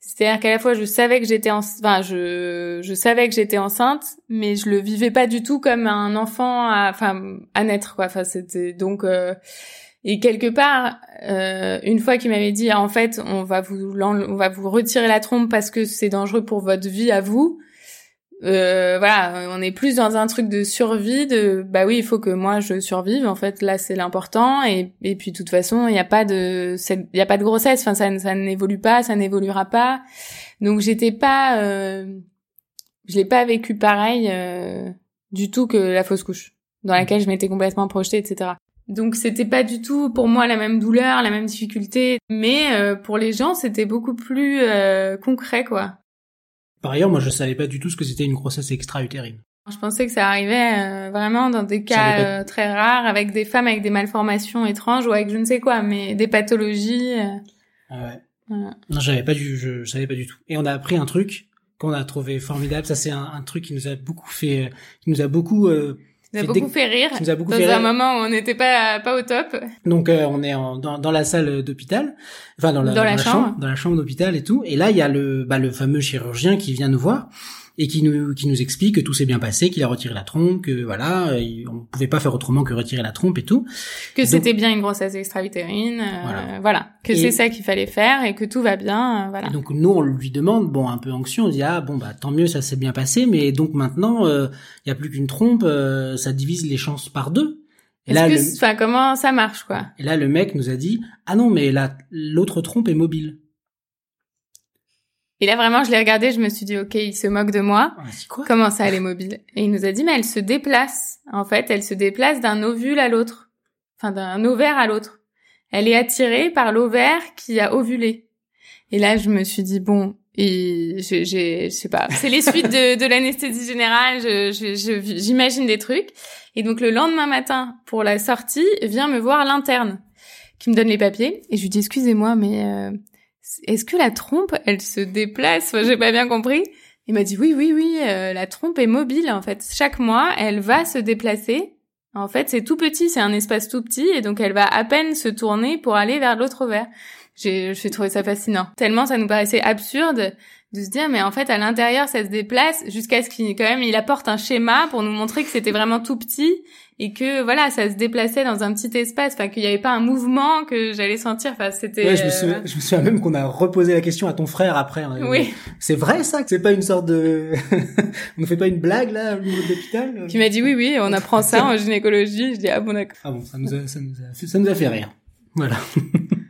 c'est-à-dire qu'à la fois je savais que j'étais enfin je je savais que j'étais enceinte, mais je le vivais pas du tout comme un enfant à enfin à naître quoi. Enfin c'était donc euh, et quelque part, euh, une fois qu'il m'avait dit, ah, en fait, on va vous, on va vous retirer la trompe parce que c'est dangereux pour votre vie à vous. Euh, voilà, on est plus dans un truc de survie, de bah oui, il faut que moi je survive. En fait, là c'est l'important. Et, et puis de toute façon, il n'y a pas de, il y a pas de grossesse. Enfin, ça, ça n'évolue pas, ça n'évoluera pas. Donc j'étais pas, euh, je l'ai pas vécu pareil euh, du tout que la fausse couche, dans laquelle je m'étais complètement projetée, etc. Donc c'était pas du tout pour moi la même douleur, la même difficulté, mais euh, pour les gens c'était beaucoup plus euh, concret quoi. Par ailleurs, moi je savais pas du tout ce que c'était une grossesse extra-utérine. Je pensais que ça arrivait euh, vraiment dans des cas très rares avec des femmes avec des malformations étranges ou avec je ne sais quoi, mais des pathologies. Ah ouais. Non, j'avais pas du, je, savais pas du tout. Et on a appris un truc qu'on a trouvé formidable. Ça c'est un, truc qui nous a beaucoup fait, qui nous a beaucoup nous a beaucoup fait rire. Nous a beaucoup dans fait un moment où on n'était pas pas au top. Donc euh, on est en, dans, dans la salle d'hôpital, enfin dans la, dans la, chambre. dans la chambre d'hôpital et tout. Et là il y a le bah, le fameux chirurgien qui vient nous voir et qui nous qui nous explique que tout s'est bien passé, qu'il a retiré la trompe, que voilà, on pouvait pas faire autrement que retirer la trompe et tout. Que c'était bien une grossesse extra-utérine, euh, voilà. que c'est ça qu'il fallait faire et que tout va bien, euh, voilà. donc nous on lui demande, bon un peu anxieux, on dit ah bon bah tant mieux ça s'est bien passé, mais donc maintenant il euh, y a plus qu'une trompe, ça divise les chances par deux. Et là, enfin, comment ça marche, quoi? Et là, le mec nous a dit, ah non, mais là, l'autre trompe est mobile. Et là, vraiment, je l'ai regardé, je me suis dit, OK, il se moque de moi. Ah, quoi? Comment ça, elle est mobile? Et il nous a dit, mais elle se déplace. En fait, elle se déplace d'un ovule à l'autre. Enfin, d'un ovaire à l'autre. Elle est attirée par l'ovaire qui a ovulé. Et là, je me suis dit, bon, et j'ai, je sais pas, c'est les suites de, de l'anesthésie générale, j'imagine des trucs. Et donc, le lendemain matin, pour la sortie, vient me voir l'interne qui me donne les papiers. Et je lui dis, excusez-moi, mais... Euh, est-ce que la trompe, elle se déplace? J'ai pas bien compris. Il m'a dit oui, oui, oui, euh, la trompe est mobile en fait. Chaque mois, elle va se déplacer. En fait, c'est tout petit, c'est un espace tout petit, et donc elle va à peine se tourner pour aller vers l'autre verre. J'ai trouvé ça fascinant. Tellement ça nous paraissait absurde de se dire mais en fait à l'intérieur ça se déplace jusqu'à ce qu'il quand même il apporte un schéma pour nous montrer que c'était vraiment tout petit et que voilà ça se déplaçait dans un petit espace. Enfin qu'il n'y avait pas un mouvement que j'allais sentir. Enfin c'était ouais, je, me souviens, je me souviens même qu'on a reposé la question à ton frère après oui. C'est vrai ça que c'est pas une sorte de on ne fait pas une blague là au niveau de l'hôpital? Qui m'a dit oui oui on apprend ça en gynécologie. Je dis ah bon d'accord. Ah bon ça nous a, ça nous a, ça nous a fait rire. Voilà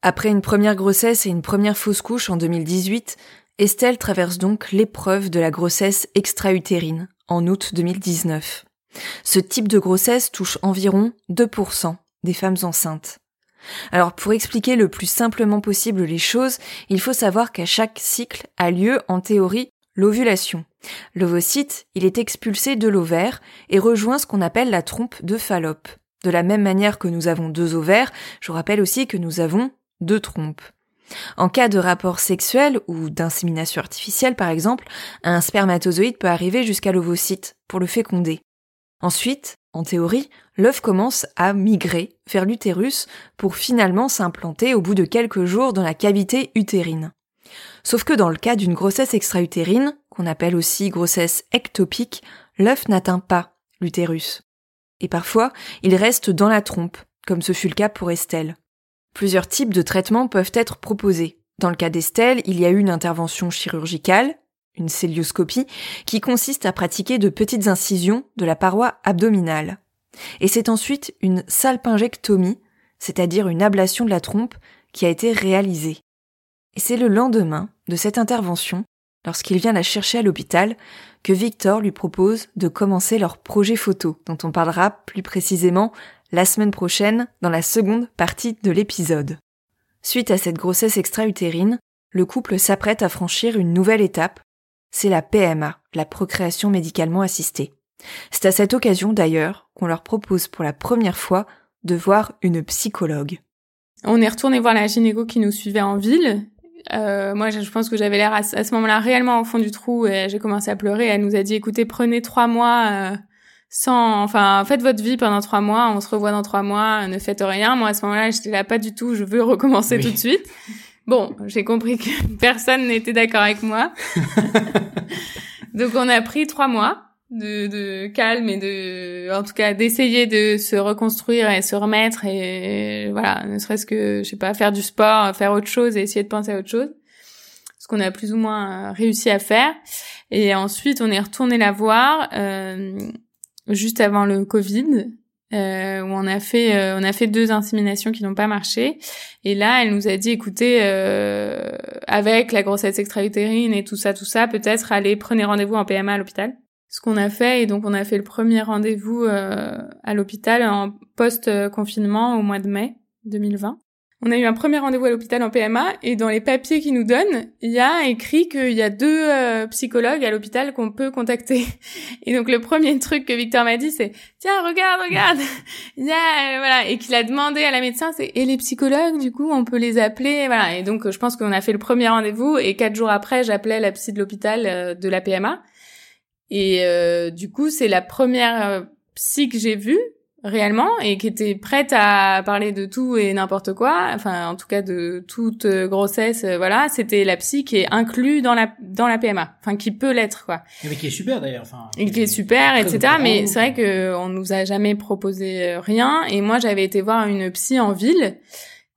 Après une première grossesse et une première fausse couche en 2018, Estelle traverse donc l'épreuve de la grossesse extra-utérine en août 2019. Ce type de grossesse touche environ 2% des femmes enceintes. Alors pour expliquer le plus simplement possible les choses, il faut savoir qu'à chaque cycle a lieu en théorie l'ovulation. L'ovocyte, il est expulsé de l'ovaire et rejoint ce qu'on appelle la trompe de Fallope. De la même manière que nous avons deux ovaires, je rappelle aussi que nous avons de trompe. En cas de rapport sexuel ou d'insémination artificielle par exemple, un spermatozoïde peut arriver jusqu'à l'ovocyte pour le féconder. Ensuite, en théorie, l'œuf commence à migrer vers l'utérus pour finalement s'implanter au bout de quelques jours dans la cavité utérine. Sauf que dans le cas d'une grossesse extra-utérine, qu'on appelle aussi grossesse ectopique, l'œuf n'atteint pas l'utérus. Et parfois, il reste dans la trompe, comme ce fut le cas pour Estelle. Plusieurs types de traitements peuvent être proposés. Dans le cas d'Estelle, il y a eu une intervention chirurgicale, une célioscopie, qui consiste à pratiquer de petites incisions de la paroi abdominale. Et c'est ensuite une salpingectomie, c'est-à-dire une ablation de la trompe, qui a été réalisée. Et c'est le lendemain de cette intervention, lorsqu'il vient la chercher à l'hôpital, que Victor lui propose de commencer leur projet photo, dont on parlera plus précisément la semaine prochaine dans la seconde partie de l'épisode. Suite à cette grossesse extra-utérine, le couple s'apprête à franchir une nouvelle étape, c'est la PMA, la procréation médicalement assistée. C'est à cette occasion d'ailleurs qu'on leur propose pour la première fois de voir une psychologue. On est retourné voir la gynéco qui nous suivait en ville Euh, moi, je pense que j'avais l'air à, ce moment-là réellement au fond du trou et j'ai commencé à pleurer. Elle nous a dit, écoutez, prenez trois mois euh, sans, enfin, faites votre vie pendant trois mois. On se revoit dans trois mois. Ne faites rien. Moi, à ce moment-là, j'étais là pas du tout. Je veux recommencer tout de suite. Bon, j'ai compris que personne n'était d'accord avec moi. Donc, on a pris trois mois de, de calme et de en tout cas d'essayer de se reconstruire et se remettre et voilà ne serait-ce que je sais pas faire du sport faire autre chose et essayer de penser à autre chose ce qu'on a plus ou moins réussi à faire et ensuite on est retourné la voir euh, juste avant le Covid euh, où on a fait euh, on a fait deux inséminations qui n'ont pas marché. Et là elle nous a dit écoutez euh, avec la grossesse extra-utérine et tout ça tout ça peut-être allez prenez rendez-vous en PMA à l'hôpital. Ce qu'on a fait et donc on a fait le premier rendez-vous euh, à l'hôpital en post-confinement au mois de mai 2020. On a eu un premier rendez-vous à l'hôpital en PMA et dans les papiers qu'ils nous donnent, il y a écrit qu'il y a deux euh, psychologues à l'hôpital qu'on peut contacter. Et donc le premier truc que Victor m'a dit c'est tiens regarde regarde. Il y a euh, voilà. Et qu'il a demandé à la médecin c'est et les psychologues du coup on peut les appeler voilà. Et donc je pense qu'on a fait le premier rendez-vous et quatre jours après j'appelais la psy de l'hôpital de la PMA et euh, du coup, c'est la première euh, psy que j'ai vue réellement et qui était prête à parler de tout et n'importe quoi, enfin en tout cas de toute euh, grossesse, voilà, c'était la psy qui est inclue dans la dans la PMA, enfin qui peut l'être quoi. Et qui est super d'ailleurs, enfin. Et qui est super, etc. Mais c'est vrai que on nous a jamais proposé rien et moi j'avais été voir une psy en ville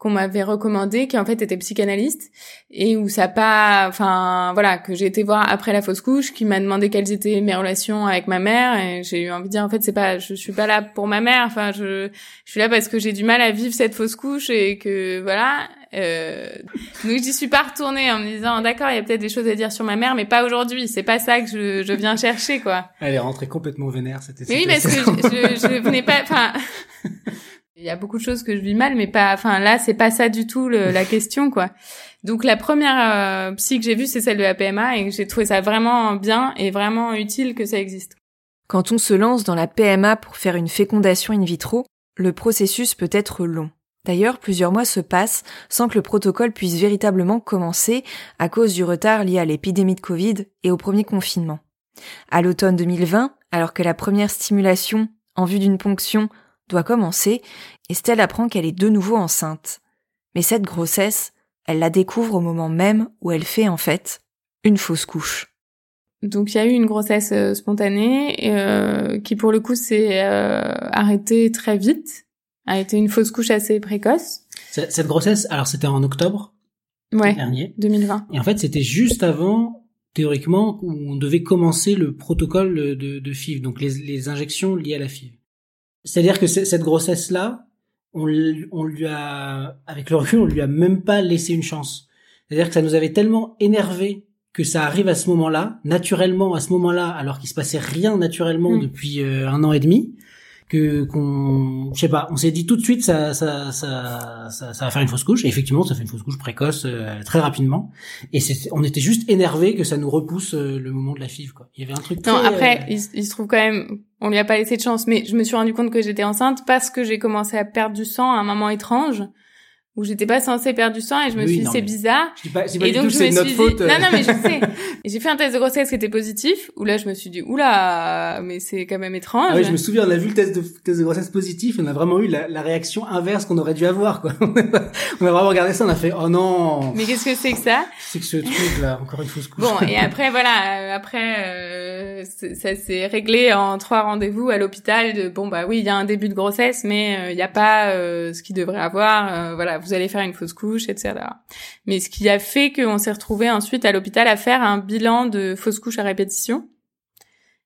qu'on m'avait recommandé, qui en fait était psychanalyste, et où ça pas, enfin voilà, que j'ai été voir après la fausse couche, qui m'a demandé quelles étaient mes relations avec ma mère, et j'ai eu envie de dire en fait c'est pas, je suis pas là pour ma mère, enfin je, je suis là parce que j'ai du mal à vivre cette fausse couche et que voilà. Euh, donc j'y suis pas retournée en me disant d'accord il y a peut-être des choses à dire sur ma mère mais pas aujourd'hui c'est pas ça que je, je viens chercher quoi. Elle est rentrée complètement vénère c'était. Oui parce que je, je, je venais pas enfin il y a beaucoup de choses que je vis mal, mais pas. Enfin, là, c'est pas ça du tout la question, quoi. Donc, la première euh, psy que j'ai vue, c'est celle de la PMA, et j'ai trouvé ça vraiment bien et vraiment utile que ça existe. Quand on se lance dans la PMA pour faire une fécondation in vitro, le processus peut être long. D'ailleurs, plusieurs mois se passent sans que le protocole puisse véritablement commencer à cause du retard lié à l'épidémie de Covid et au premier confinement. À l'automne 2020, alors que la première stimulation en vue d'une ponction doit commencer, Estelle apprend qu'elle est de nouveau enceinte. Mais cette grossesse, elle la découvre au moment même où elle fait en fait une fausse couche. Donc il y a eu une grossesse euh, spontanée euh, qui pour le coup s'est euh, arrêtée très vite, a été une fausse couche assez précoce. Cette grossesse, alors c'était en octobre ouais, dernier, 2020. Et en fait c'était juste avant théoriquement où on devait commencer le protocole de, de FIV, donc les, les injections liées à la FIV. C'est-à-dire que cette grossesse-là, on, on, lui a, avec le recul, on lui a même pas laissé une chance. C'est-à-dire que ça nous avait tellement énervé que ça arrive à ce moment-là, naturellement à ce moment-là, alors qu'il se passait rien naturellement mmh. depuis euh, un an et demi, que qu'on je sais pas on s'est dit tout de suite ça ça ça ça, ça va faire une fausse couche. Et effectivement ça fait une fausse couche précoce euh, très rapidement. Et c'est on était juste énervé que ça nous repousse euh, le moment de la FIV quoi. Il y avait un truc non après euh, il, se trouve quand même on lui a pas laissé de chance. Mais je me suis rendu compte que j'étais enceinte parce que j'ai commencé à perdre du sang à un moment étrange où j'étais pas censée perdre du sang et je me suis dit c'est bizarre. Je pas, et donc je me suis dit non non mais je sais. j'ai fait un test de grossesse qui était positif où là je me suis dit oula mais c'est quand même étrange. Ah oui, je me souviens on a vu le test de, test de grossesse positif et on a vraiment eu la, la réaction inverse qu'on aurait dû avoir quoi. on a vraiment regardé ça on a fait oh non. Mais qu'est-ce que c'est que ça? C'est que ce truc là encore une fausse couche. Bon et après voilà après euh, ça s'est réglé en trois rendez-vous à l'hôpital de bon bah oui il y a un début de grossesse mais euh, il n'y a pas euh, ce qu'il devrait avoir voilà vous allez faire une fausse couche, etc. Mais ce qui a fait qu'on s'est retrouvé ensuite à l'hôpital à faire un bilan de fausse couche à répétition.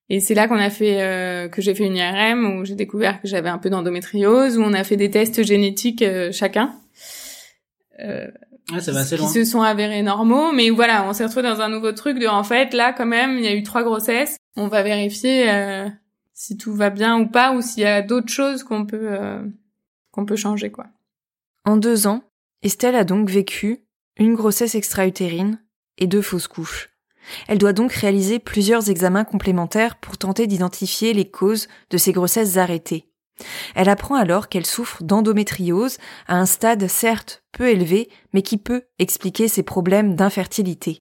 Et c'est là qu'on a fait euh, que j'ai fait une IRM où j'ai découvert que j'avais un peu d'endométriose, où on a fait des tests génétiques euh, chacun. Euh, ah, ça va assez loin. Qui se sont avérés normaux, mais voilà, on s'est retrouvé dans un nouveau truc de en fait là quand même il y a eu trois grossesses, on va vérifier euh, si tout va bien ou pas ou s'il y a d'autres choses qu'on peut qu'on peut changer quoi. En deux ans, Estelle a donc vécu une grossesse extra-utérine et deux fausses couches. Elle doit donc réaliser plusieurs examens complémentaires pour tenter d'identifier les causes de ces grossesses arrêtées. Elle apprend alors qu'elle souffre d'endométriose à un stade certes peu élevé, mais qui peut expliquer ses problèmes d'infertilité.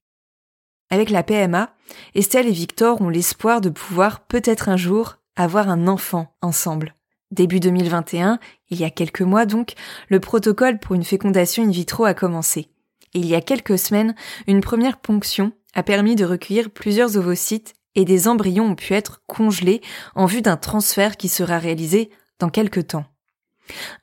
Avec la PMA, Estelle et Victor ont l'espoir de pouvoir peut-être un jour avoir un enfant ensemble. Début 2021, il y a quelques mois donc, le protocole pour une fécondation in vitro a commencé. Il y a quelques semaines, une première ponction a permis de recueillir plusieurs ovocytes et des embryons ont pu être congelés en vue d'un transfert qui sera réalisé dans quelques temps.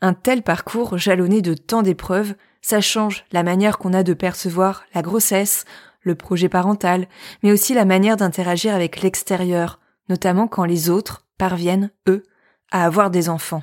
Un tel parcours jalonné de tant d'épreuves, ça change la manière qu'on a de percevoir la grossesse, le projet parental, mais aussi la manière d'interagir avec l'extérieur, notamment quand les autres parviennent, eux, à avoir des enfants?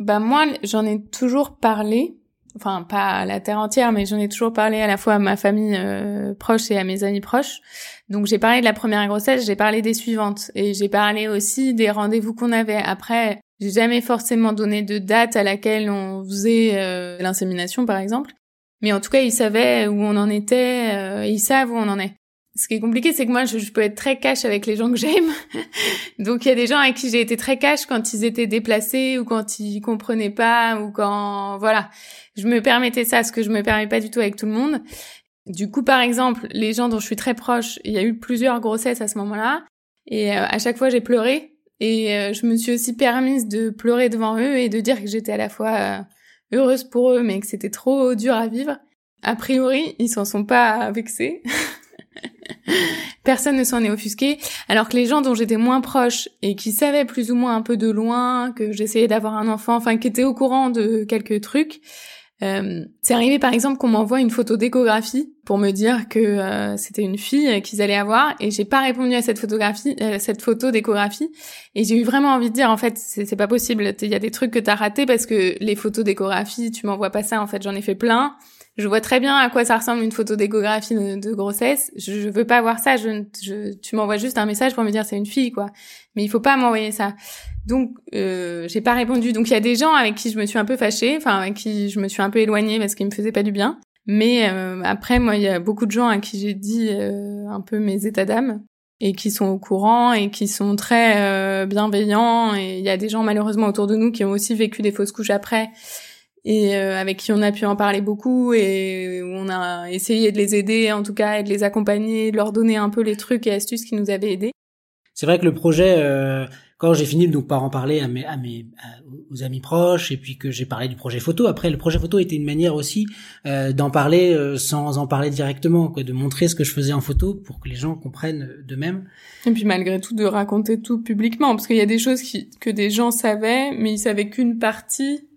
Bah moi, j'en ai toujours parlé, enfin pas à la terre entière, mais j'en ai toujours parlé à la fois à ma famille euh, proche et à mes amis proches. Donc j'ai parlé de la première grossesse, j'ai parlé des suivantes et j'ai parlé aussi des rendez-vous qu'on avait. Après, j'ai jamais forcément donné de date à laquelle on faisait euh, l'insémination, par exemple. Mais en tout cas, ils savaient où on en était, euh, ils savent où on en est. Ce qui est compliqué, c'est que moi, je, peux être très cash avec les gens que j'aime. Donc, il y a des gens avec qui j'ai été très cash quand ils étaient déplacés ou quand ils comprenaient pas ou quand, voilà. Je me permettais ça, ce que je me permets pas du tout avec tout le monde. Du coup, par exemple, les gens dont je suis très proche, il y a eu plusieurs grossesses à ce moment-là. Et euh, à chaque fois, j'ai pleuré. Et euh, je me suis aussi permise de pleurer devant eux et de dire que j'étais à la fois euh, heureuse pour eux, mais que c'était trop dur à vivre. A priori, ils s'en sont pas vexés. Personne ne s'en est offusqué. Alors que les gens dont j'étais moins proche et qui savaient plus ou moins un peu de loin que j'essayais d'avoir un enfant, enfin qui étaient au courant de quelques trucs, euh, c'est arrivé par exemple qu'on m'envoie une photo d'échographie pour me dire que euh, c'était une fille qu'ils allaient avoir et j'ai pas répondu à cette photographie, euh, cette photo d'échographie et j'ai eu vraiment envie de dire en fait c'est pas possible, il y a des trucs que t'as ratés parce que les photos d'échographie tu m'envoies pas ça en fait j'en ai fait plein je vois très bien à quoi ça ressemble une photo d'échographie de, grossesse. Je, je, veux pas voir ça. Tu m'envoies juste un message pour me dire c'est une fille, quoi. Mais il faut pas m'envoyer ça. Donc, euh, j'ai pas répondu. Donc, il y a des gens avec qui je me suis un peu fâchée, enfin avec qui je me suis un peu éloignée parce qu'ils me faisaient pas du bien. Mais euh, après, moi, il y a beaucoup de gens à qui j'ai dit euh, un peu mes états d'âme et qui sont au courant et qui sont très euh, bienveillants. Et il y a des gens malheureusement autour de nous qui ont aussi vécu des fausses couches après et euh, avec qui on a pu en parler beaucoup et on a essayé de les aider en tout cas et de les accompagner, de leur donner un peu les trucs et astuces qui nous avaient aidés. C'est vrai que le projet, euh, quand j'ai fini donc par en parler à mes, à mes aux amis proches et puis que j'ai parlé du projet photo. Après, le projet photo était une manière aussi euh, d'en parler euh, sans en parler directement, quoi, de montrer ce que je faisais en photo pour que les gens comprennent d'eux-mêmes. Et puis malgré tout de raconter tout publiquement, parce qu'il y a des choses qui, que des gens savaient, mais ils savaient qu'une partie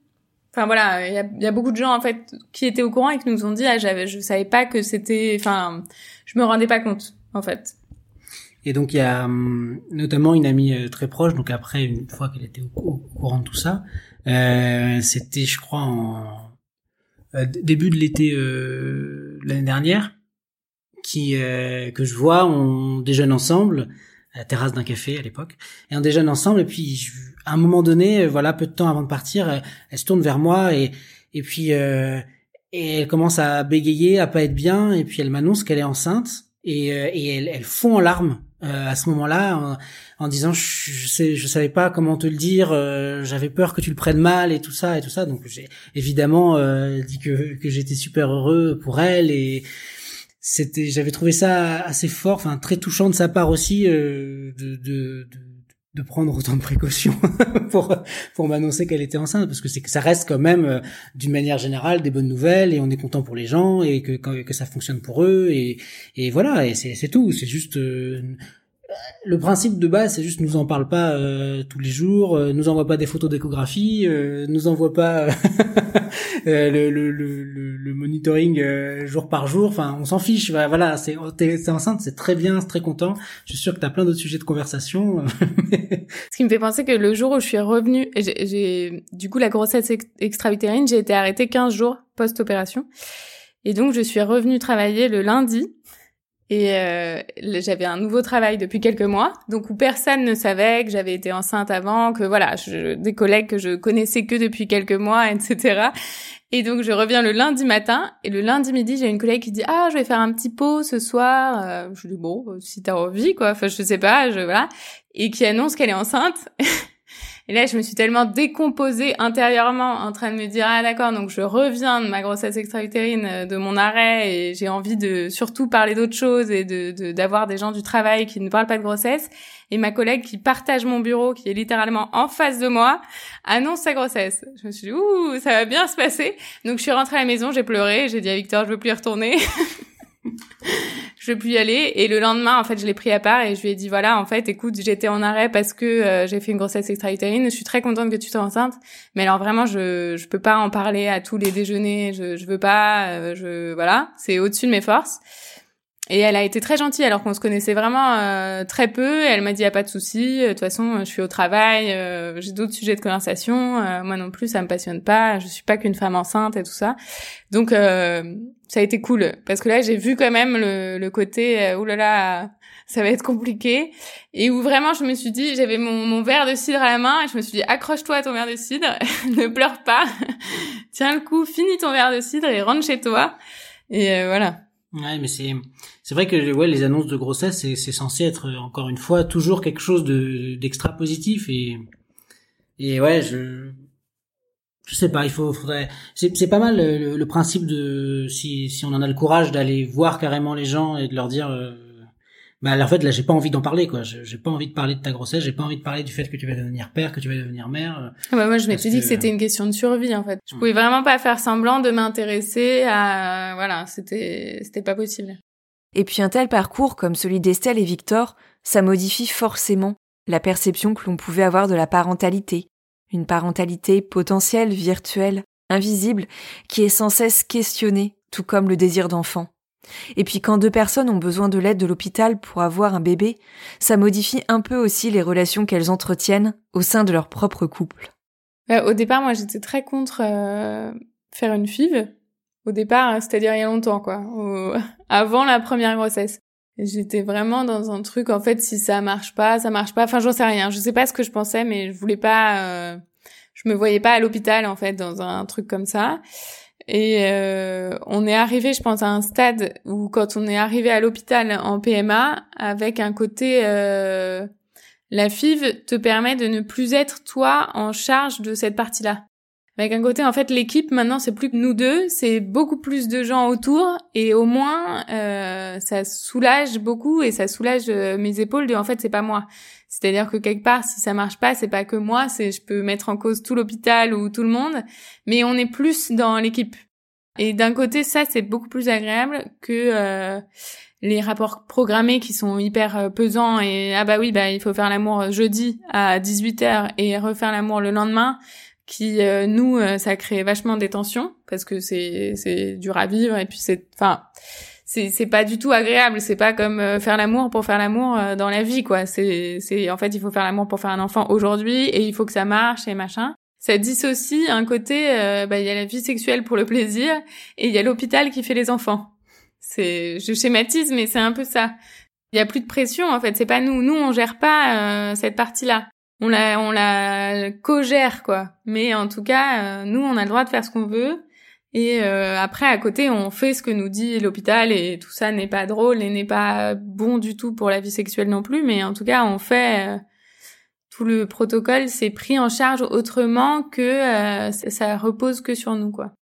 Enfin voilà, il y a, beaucoup de gens en fait qui étaient au courant et qui nous ont dit ah j'avais je savais pas que c'était enfin je me rendais pas compte en fait. Et donc il y a hum, notamment une amie euh, très proche donc après une fois qu'elle était au, courant de tout ça, euh, c'était je crois en euh, début de l'été euh, l'année dernière qui que je vois on déjeune ensemble à la terrasse d'un café à l'époque et on déjeune ensemble et puis je, à un moment donné, euh, voilà, peu de temps avant de partir, euh, elle se tourne vers moi et et puis euh, et elle commence à bégayer, à pas être bien, et puis elle m'annonce qu'elle est enceinte et, et elle, elle fond en larmes à ce moment-là en, disant je, je, sais je savais pas comment te le dire, j'avais peur que tu le prennes mal et tout ça et tout ça. Donc j'ai évidemment dit que que j'étais super heureux pour elle et c'était j'avais trouvé ça assez fort, enfin très touchant de sa part aussi de, de, de de prendre autant de précautions pour pour m'annoncer qu'elle était enceinte parce que c'est que ça reste quand même euh, d'une manière générale des bonnes nouvelles et on est content pour les gens et que que ça fonctionne pour eux et et voilà et c'est c'est tout. C'est juste euh, le principe de base, c'est juste nous en parle pas euh, tous les jours, euh, nous envoie pas des photos d'échographie, euh, nous envoie pas euh, le, le, le, le, monitoring jour par jour. Enfin, on s'en fiche. Voilà, c'est t'es enceinte, c'est très bien, c'est très content. Je suis sûr que t'as plein d'autres sujets de conversation. Ce qui me fait penser que le jour où je suis revenue, j'ai du coup la grossesse extra-utérine, j'ai été arrêtée 15 jours post-opération. Et donc je suis revenue travailler le lundi et euh, j'avais un nouveau travail depuis quelques mois, donc où personne ne savait que j'avais été enceinte avant, que voilà, des collègues que je connaissais que depuis quelques mois, etc. Et donc je reviens le lundi matin et le lundi midi j'ai une collègue qui dit ah je vais faire un petit pot ce soir. Euh, je dis bon si t'as envie quoi, enfin je sais pas, je voilà et qui annonce qu'elle est enceinte. Et là, je me suis tellement décomposée intérieurement en train de me dire ah d'accord, donc je reviens de ma grossesse extra-utérine, euh, de mon arrêt, et j'ai envie de surtout parler d'autres choses et de d'avoir des gens du travail qui ne parlent pas de grossesse. Et ma collègue qui partage mon bureau, qui est littéralement en face de moi, annonce sa grossesse. Je me suis dit ouh, ça va bien se passer. Donc je suis rentrée à la maison, j'ai pleuré, j'ai dit à Victor je veux plus y retourner. je veux plus y aller. Et le lendemain, en fait, je l'ai pris à part et je lui ai dit voilà, en fait, écoute, j'étais en arrêt parce que euh, j'ai fait une grossesse extra-utérine. Je suis très contente que tu sois enceinte, mais alors vraiment, je je peux pas en parler à tous les déjeuners. Je je veux pas. Euh, je voilà, c'est au-dessus de mes forces. Et elle a été très gentille alors qu'on se connaissait vraiment euh, très peu. Elle m'a dit y a pas de souci. De toute façon, je suis au travail, j'ai d'autres sujets de conversation. moi non plus, ça me passionne pas. Je suis pas qu'une femme enceinte et tout ça. Donc ça a été cool parce que là j'ai vu quand même le, le côté euh, oulala ça va être compliqué et où vraiment je me suis dit j'avais mon, mon verre de cidre à la main et je me suis dit accroche-toi à ton verre de cidre ne pleure pas tiens le coup finis ton verre de cidre et rentre chez toi et euh, voilà ouais mais c'est c'est vrai que ouais les annonces de grossesse c'est c'est censé être encore une fois toujours quelque chose de d'extra positif et et ouais je je sais pas, il faut, faudrait. C'est pas mal le, principe de si si on en a le courage d'aller voir carrément les gens et de leur dire. Euh, bah en fait là j'ai pas envie d'en parler quoi. J'ai pas envie de parler de ta grossesse j'ai pas envie de parler du fait que tu vas devenir père que tu vas devenir mère ah bah moi je m'étais dit que c'était une question de survie en fait. Je pouvais vraiment pas faire semblant de m'intéresser à voilà c'était c'était pas possible. Et puis un tel parcours comme celui d'Estelle et Victor ça modifie forcément la perception que l'on pouvait avoir de la parentalité. Une parentalité potentielle, virtuelle, invisible, qui est sans cesse questionnée, tout comme le désir d'enfant. Et puis quand deux personnes ont besoin de l'aide de l'hôpital pour avoir un bébé, ça modifie un peu aussi les relations qu'elles entretiennent au sein de leur propre couple. Euh, au départ, moi j'étais très contre euh, faire une FIV. Au départ, c'est-à-dire il y a longtemps, quoi. Avant la première grossesse. J'étais vraiment dans un truc, en fait, si ça marche pas, ça marche pas. Enfin, j'en sais rien. Je sais pas ce que je pensais, mais je voulais pas. Euh... Je me voyais pas à l'hôpital, en fait, dans un truc comme ça. Et euh, on est arrivé, je pense, à un stade où, quand on est arrivé à l'hôpital en PMA, avec un côté, euh... la FIV te permet de ne plus être toi en charge de cette partie-là. Avec un côté, en fait, l'équipe, maintenant, c'est plus que nous deux, c'est beaucoup plus de gens autour, et au moins, euh, ça soulage beaucoup, et ça soulage euh, mes épaules de, en fait, c'est pas moi. C'est-à-dire que quelque part, si ça marche pas, c'est pas que moi, c'est, je peux mettre en cause tout l'hôpital ou tout le monde, mais on est plus dans l'équipe. Et d'un côté, ça, c'est beaucoup plus agréable que euh, les rapports programmés qui sont hyper euh, pesants et ah bah oui, bah il faut faire l'amour jeudi à 18h et refaire l'amour le lendemain qui euh, nous euh, ça crée vachement des tensions parce que c'est c'est dur à vivre et puis c'est enfin c'est pas du tout agréable. C'est pas comme euh, faire l'amour pour faire l'amour dans la vie quoi. C'est c'est en fait il faut faire l'amour pour faire un enfant aujourd'hui et il faut que ça marche et machin. Ça dissocie un côté bah il y a la vie sexuelle pour le plaisir et il y a l'hôpital qui fait les enfants. C'est je schématise mais c'est un peu ça. Il y a plus de pression en fait. C'est pas nous. Nous on gère pas cette partie là on la on la co-gère quoi. Mais en tout cas, euh, nous on a le droit de faire ce qu'on veut. Et euh, après à côté, on fait ce que nous dit l'hôpital et tout ça n'est pas drôle et n'est pas bon du tout pour la vie sexuelle non plus. Mais en tout cas, on fait euh, tout le protocole, c'est pris en charge autrement que ça repose que sur nous quoi.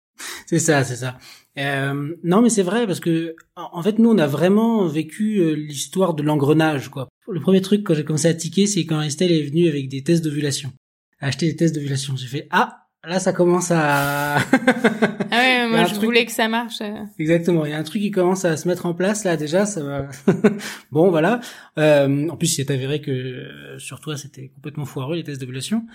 C'est ça, c'est ça. Euh, non, mais c'est vrai parce que en fait, nous, on a vraiment vécu euh, l'histoire de l'engrenage, quoi. Le premier truc quand j'ai commencé à tiquer, c'est quand Estelle est venue avec des tests d'ovulation, acheter des tests d'ovulation. J'ai fait ah, là, ça commence à. ah ouais, moi, je voulais que ça marche. Exactement. Il y a un truc qui commence à se mettre en place là. Déjà, ça va. bon, voilà. Euh, en plus, c'est avéré que euh, sur toi, c'était complètement foireux les tests d'ovulation.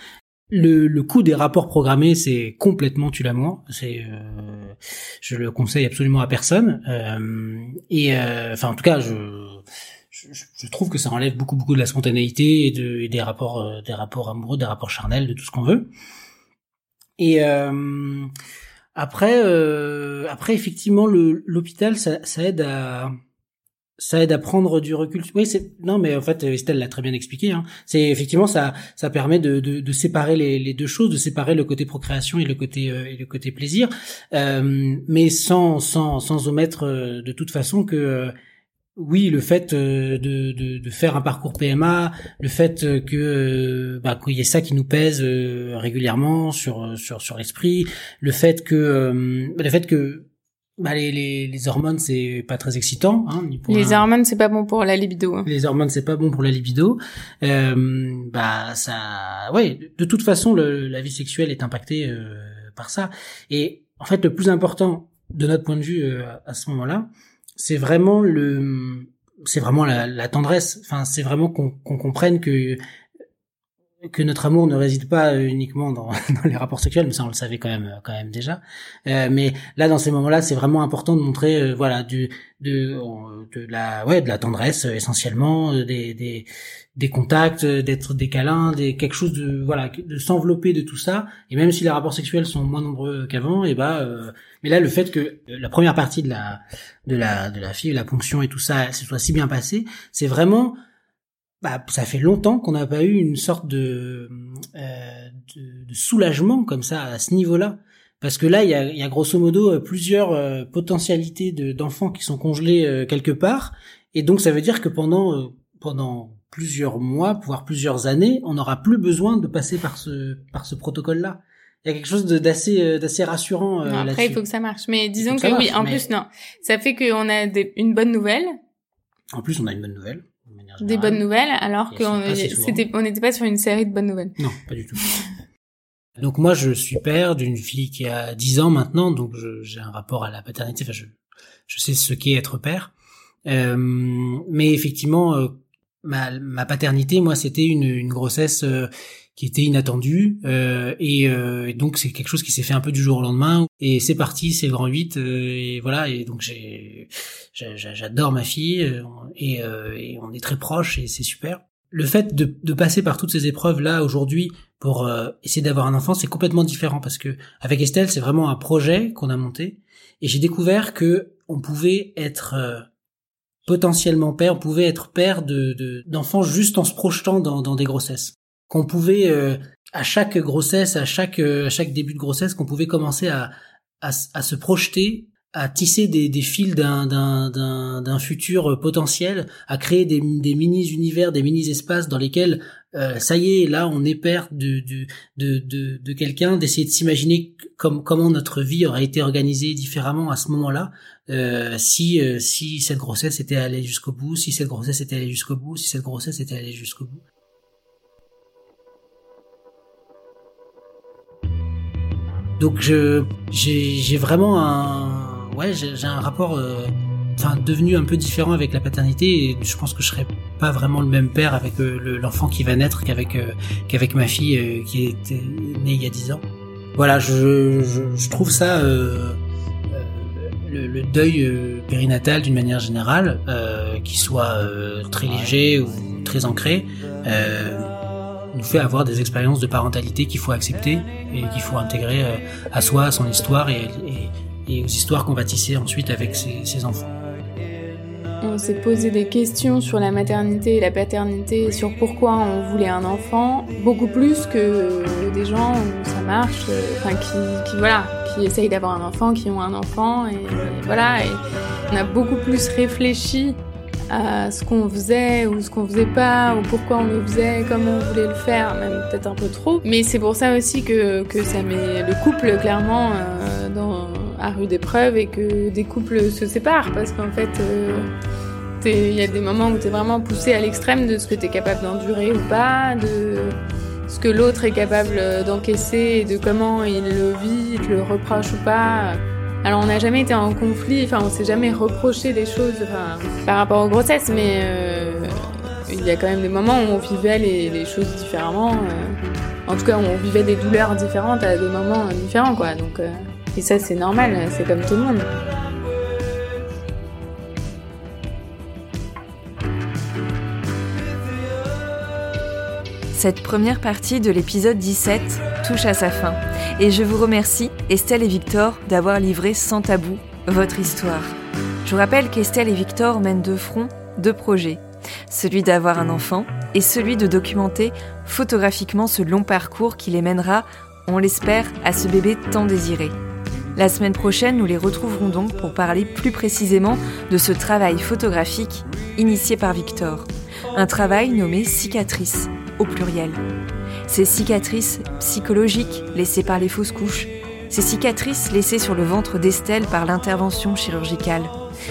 Le, le coût des rapports programmés, c'est complètement tu l'amour. C'est, euh, je le conseille absolument à personne. Euh, et euh, enfin, en tout cas, je, je, je, trouve que ça enlève beaucoup beaucoup de la spontanéité et, de, et des rapports, euh, des rapports amoureux, des rapports charnels, de tout ce qu'on veut. Et après, après effectivement, l'hôpital, ça, ça aide à ça aide à prendre du recul. Oui, c'est non, mais en fait, Estelle l'a très bien expliqué. Hein. C'est effectivement ça, ça permet de, de, de séparer les, les, deux choses, de séparer le côté procréation et le côté euh, et le côté plaisir, euh, mais sans sans sans omettre euh, de toute façon que oui, le fait euh, de, de, de, faire un parcours PMA, le fait que euh, bah, qu'il y ait ça qui nous pèse régulièrement sur sur sur l'esprit, le fait que le fait que bah, les, les, les hormones c'est pas très excitant. Hein, les hormones c'est pas bon pour la libido. Hein. Les hormones c'est pas bon pour la libido. Euh, bah ça, ouais. De toute façon, le, la vie sexuelle est impactée par ça. Et en fait, le plus important de notre point de vue à ce moment-là, c'est vraiment le, c'est vraiment la, tendresse. Enfin, c'est vraiment qu'on comprenne que que notre amour ne réside pas uniquement dans, dans, les rapports sexuels, mais ça on le savait quand même quand même déjà. Euh, mais là, dans ces moments-là, c'est vraiment important de montrer, euh, voilà, du de de la ouais de la tendresse euh, essentiellement, euh, des des des contacts, d'être des câlins, des quelque chose de voilà de s'envelopper de tout ça. Et même si les rapports sexuels sont moins nombreux qu'avant, et bah mais là, le fait que la première partie de la de la de la fille, la ponction et tout ça, se soit si bien passé, c'est vraiment bah, ça fait longtemps qu'on n'a pas eu une sorte de, euh, de, de, soulagement comme ça à ce niveau-là. Parce que là, il y a, y a, grosso modo plusieurs euh, potentialités d'enfants qui sont congelés euh, quelque part, et donc ça veut dire que pendant euh, pendant plusieurs mois, voire plusieurs années, on n'aura plus besoin de passer par ce par ce protocole-là il y a quelque chose d'assez euh, d'assez rassurant. Euh, après, il faut que ça marche. Mais disons que, oui, en plus, non. Ça fait qu'on a une bonne nouvelle. En plus, on a une bonne nouvelle. Des bonnes nouvelles, alors qu'on c'était, on n'était pas sur une série de bonnes nouvelles. Non, pas du tout. donc moi, je suis père d'une fille qui a 10 ans maintenant, donc j'ai un rapport à la paternité. Enfin, je, je sais ce qu'est être père. Euh, mais effectivement, euh, ma, ma paternité, moi, c'était une, une grossesse euh, qui était inattendu euh, et, euh, donc c'est quelque chose qui s'est fait un peu du jour au lendemain et c'est parti c'est le grand 8 euh, et voilà et donc j'ai j'adore ma fille euh, et, euh, et, on est très proches et c'est super. Le fait de, de, passer par toutes ces épreuves là aujourd'hui pour essayer d'avoir un enfant c'est complètement différent parce que avec Estelle c'est vraiment un projet qu'on a monté et j'ai découvert que on pouvait être potentiellement père, on pouvait être père de d'enfants juste en se projetant dans, dans des grossesses qu'on pouvait euh, à chaque grossesse, à chaque euh, à chaque début de grossesse, qu'on pouvait commencer à, à, à se projeter, à tisser des, des fils d'un d'un d'un futur potentiel, à créer des, des mini univers, des mini espaces dans lesquels euh, ça y est, là on est père de de de de, quelqu'un, d'essayer de s'imaginer comme comment notre vie aurait été organisée différemment à ce moment-là, euh, si si cette grossesse était allée jusqu'au bout, si cette grossesse était allée jusqu'au bout, si cette grossesse était allée jusqu'au bout. Donc je j'ai vraiment un ouais j'ai un rapport euh, enfin devenu un peu différent avec la paternité et je pense que je serais pas vraiment le même père avec euh, l'enfant qui va naître qu'avec euh, qu'avec ma fille qui est née il y a 10 ans. Voilà, je, je, je trouve ça le, le, deuil périnatal d'une manière générale, qui soit très léger ou très ancré, nous fait avoir des expériences de parentalité qu'il faut accepter et qu'il faut intégrer euh, à soi, à son histoire et, aux histoires qu'on va tisser ensuite avec ses, enfants. On s'est posé des questions sur la maternité et la paternité, sur pourquoi on voulait un enfant, beaucoup plus que des gens où ça marche, enfin qui, voilà, qui essayent d'avoir un enfant, qui ont un enfant, et, voilà. On a beaucoup plus réfléchi à ce qu'on faisait ou ce qu'on faisait pas, ou pourquoi on le faisait, comment on voulait le faire, même peut-être un peu trop. Mais c'est pour ça aussi que, que ça met le couple clairement euh, à rude épreuve et que des couples se séparent parce qu'en fait, euh, il y a des moments où tu es vraiment poussé à l'extrême de ce que tu es capable d'endurer ou pas, de ce que l'autre est capable d'encaisser et de comment il le vit, il te le reproche ou pas. Alors on n'a jamais été en conflit, enfin on s'est jamais reproché des choses par rapport aux grossesses, mais euh, il y a quand même des moments où on vivait les, choses différemment. Euh. en tout cas, on vivait des douleurs différentes à des moments différents, quoi. Donc, euh, et ça c'est normal, c'est comme tout le monde. Cette première partie de l'épisode 17 touche à sa fin et je vous remercie, Estelle et Victor, d'avoir livré sans tabou votre histoire. Je vous rappelle qu'Estelle et Victor mènent de front deux projets, celui d'avoir un enfant et celui de documenter photographiquement ce long parcours qui les mènera, on l'espère, à ce bébé tant désiré. La semaine prochaine, nous les retrouverons donc pour parler plus précisément de ce travail photographique initié par Victor. Un travail nommé cicatrice, au pluriel. Ces cicatrices psychologiques laissées par les fausses couches, ces cicatrices laissées sur le ventre d'Estelle par l'intervention chirurgicale,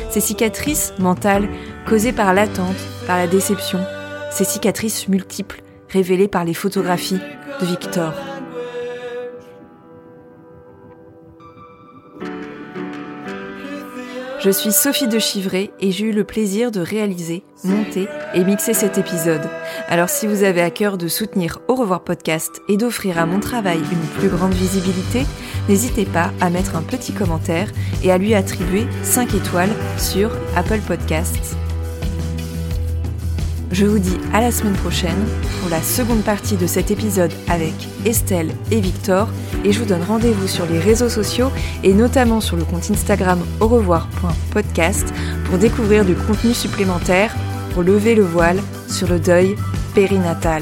ces cicatrices mentales causées par l'attente, par la déception, ces cicatrices multiples révélées par les photographies de Victor. Je suis Sophie de Chivray et j'ai eu le plaisir de réaliser, monter et mixer cet épisode. Alors si vous avez à cœur de soutenir Au revoir podcast et d'offrir à mon travail une plus grande visibilité, n'hésitez pas à mettre un petit commentaire et à lui attribuer 5 étoiles sur Apple Podcasts. Je vous dis à la semaine prochaine pour la seconde partie de cet épisode avec Estelle et Victor et je vous donne rendez-vous sur les réseaux sociaux et notamment sur le compte Instagram au revoir.podcast pour découvrir du contenu supplémentaire pour lever le voile sur le deuil périnatal.